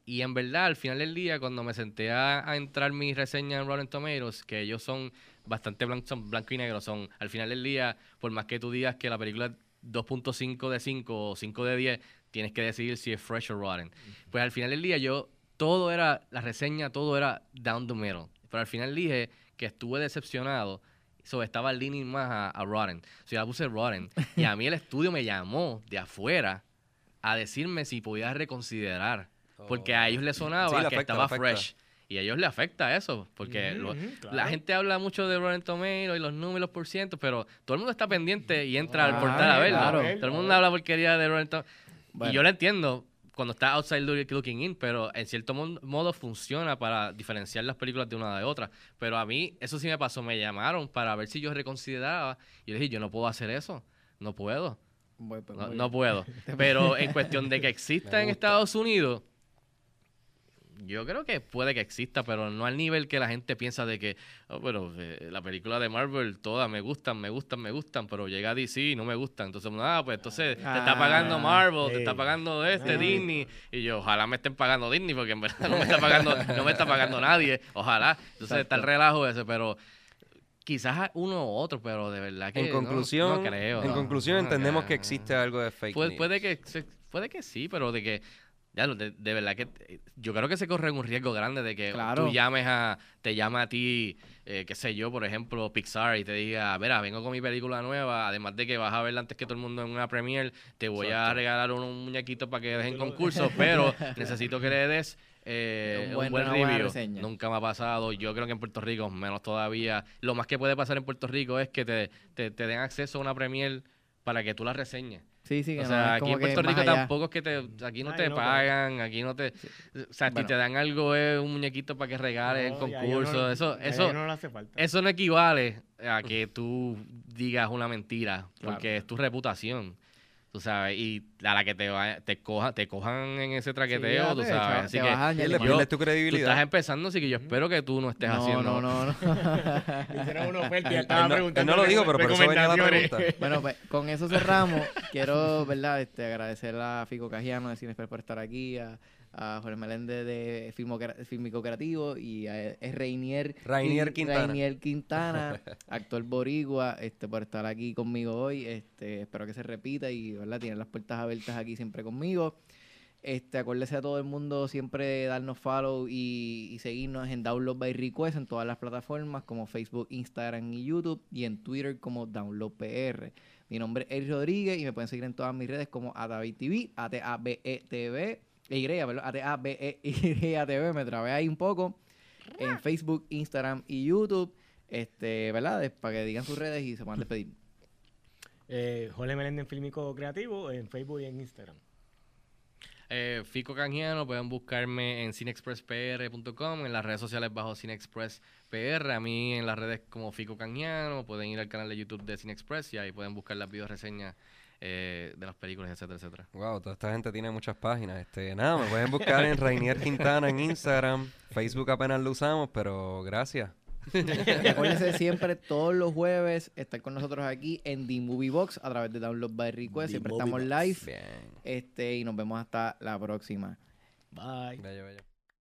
Y en verdad, al final del día, cuando me senté a, a entrar mi reseña en Rolling Tomatoes, que ellos son bastante blancos, son blanco y negro, son al final del día, por más que tú digas que la película 2.5 de 5 o 5 de 10, tienes que decidir si es fresh o rotten. Pues al final del día yo, todo era, la reseña, todo era down the middle. Pero al final dije que estuve decepcionado, so estaba leaning más a, a rotten. So yo la puse rotten. Y a mí el estudio me llamó de afuera a decirme si podía reconsiderar. Porque a ellos les sonaba Sí, le que afecta, estaba fresh. Y a ellos les afecta eso, porque lo- la gente habla mucho de Rotten Tomatoes y los números por cientos, pero todo el mundo está pendiente y entra al Ah, portal a verlo. claro. Todo el mundo habla porquería de Rotten Tomatoes. Bueno. Y yo lo entiendo cuando está outside look- looking in, pero en cierto modo funciona para diferenciar las películas de una de otra. Pero a mí eso sí me pasó, me llamaron para ver si yo reconsideraba y yo dije, yo no puedo hacer eso, no puedo. Bueno, No, puedo. Pero en cuestión de que exista en. Estados Unidos, yo creo que puede que exista, pero no al nivel que la gente piensa de que, oh, pero eh, la película de Marvel, todas me gustan, me gustan, me gustan, pero llega a DC y no me gustan. Entonces, ah, pues entonces te está pagando Ah, Marvel, te está pagando este, Ah. Disney. Y yo, ojalá me estén pagando Disney, porque en verdad no me está pagando, no me está pagando nadie. Ojalá. Entonces está el relajo ese, pero quizás uno u otro, pero de verdad que En no- conclusión, no, creo. en no, conclusión no entendemos que existe algo de fake Puede, news. puede que se- puede que sí, pero de que ya de, de verdad que yo creo que se corre un riesgo grande de que Claro. tú llames a te llame a ti eh, qué sé yo, por ejemplo, Pixar y te diga, mira, vengo con mi película nueva, además de que vas a verla antes que todo el mundo en una premiere, te voy a regalar un, un muñequito para que des en Tú lo- concurso, pero necesito que le des eh, Un un buen- buen, review. Nunca me ha pasado. Yo creo que en Puerto Rico, menos todavía. Lo más que puede pasar en Puerto Rico es que te, te, te den acceso a una premiere para que tú la reseñes. Sí, sí, que O sea, aquí en Puerto Rico tampoco es que te, aquí no Ay, te no, pero- pagan, aquí no te, o sea, si te dan algo es un muñequito para que regales No, ya concurso, no- eso, eso, ya no le hace falta. eso no equivale a que tú digas una mentira, Claro. porque es tu reputación. Tú sabes, y a la que te va- te coja, te cojan en ese traqueteo, ya tú sabes. Así que añadir. yo- tu tú credibilidad. estás empezando, así que yo espero que tú no estés no, haciendo. no, no, no. Hicieron una oferta y Él- estaba él no- preguntando él no lo dijo, reco- pero por eso venía la pregunta. Bueno, pues con eso cerramos. Quiero, ¿verdad? Este, agradecer a Fico Cajiano de Cinespер por estar aquí, a, a Jorge Meléndez de Filmo, Filmico Creativo y a E- Rainier, Rainier Quin- Quintana. Quintana, actor boricua, este, por estar aquí conmigo hoy. Este, espero que se repita y, ¿verdad? Tienen las puertas abiertas aquí siempre conmigo. Este, acuérdese a todo el mundo siempre darnos follow y, y seguirnos en Download by Request en todas las plataformas como Facebook, Instagram y YouTube y en Twitter como Download PR. Mi nombre es Eric Rodríguez y me pueden seguir en todas mis redes como ATABTV, A-T-A-B-E-T-V, Y, perdón, A-T-A-B-E-Y-T-V, me trabé ahí un poco en Facebook, Instagram y YouTube, este, ¿verdad? Para que digan sus redes y se puedan despedir. Eh, Jorge Meléndez en Filmico Creativo en Facebook y en Instagram. Eh, Fico Canjiano, pueden buscarme en cinexpresspr.com, en las redes sociales bajo cinexpresspr, a mí en las redes como Fico Canjiano, pueden ir al canal de YouTube de Cinexpress y ahí pueden buscar las video reseñas eh, de las películas, etcétera, etcétera. Wow, toda esta gente tiene muchas páginas. Este, nada, me pueden buscar en Rainier Quintana en Instagram. Facebook apenas lo usamos, pero gracias. Recuérdense siempre todos los jueves estar con nosotros aquí en The Movie Box a través de Download by Request. Siempre estamos Box. live. Bien. Este, y nos vemos hasta la próxima. Bye. Bello, bello.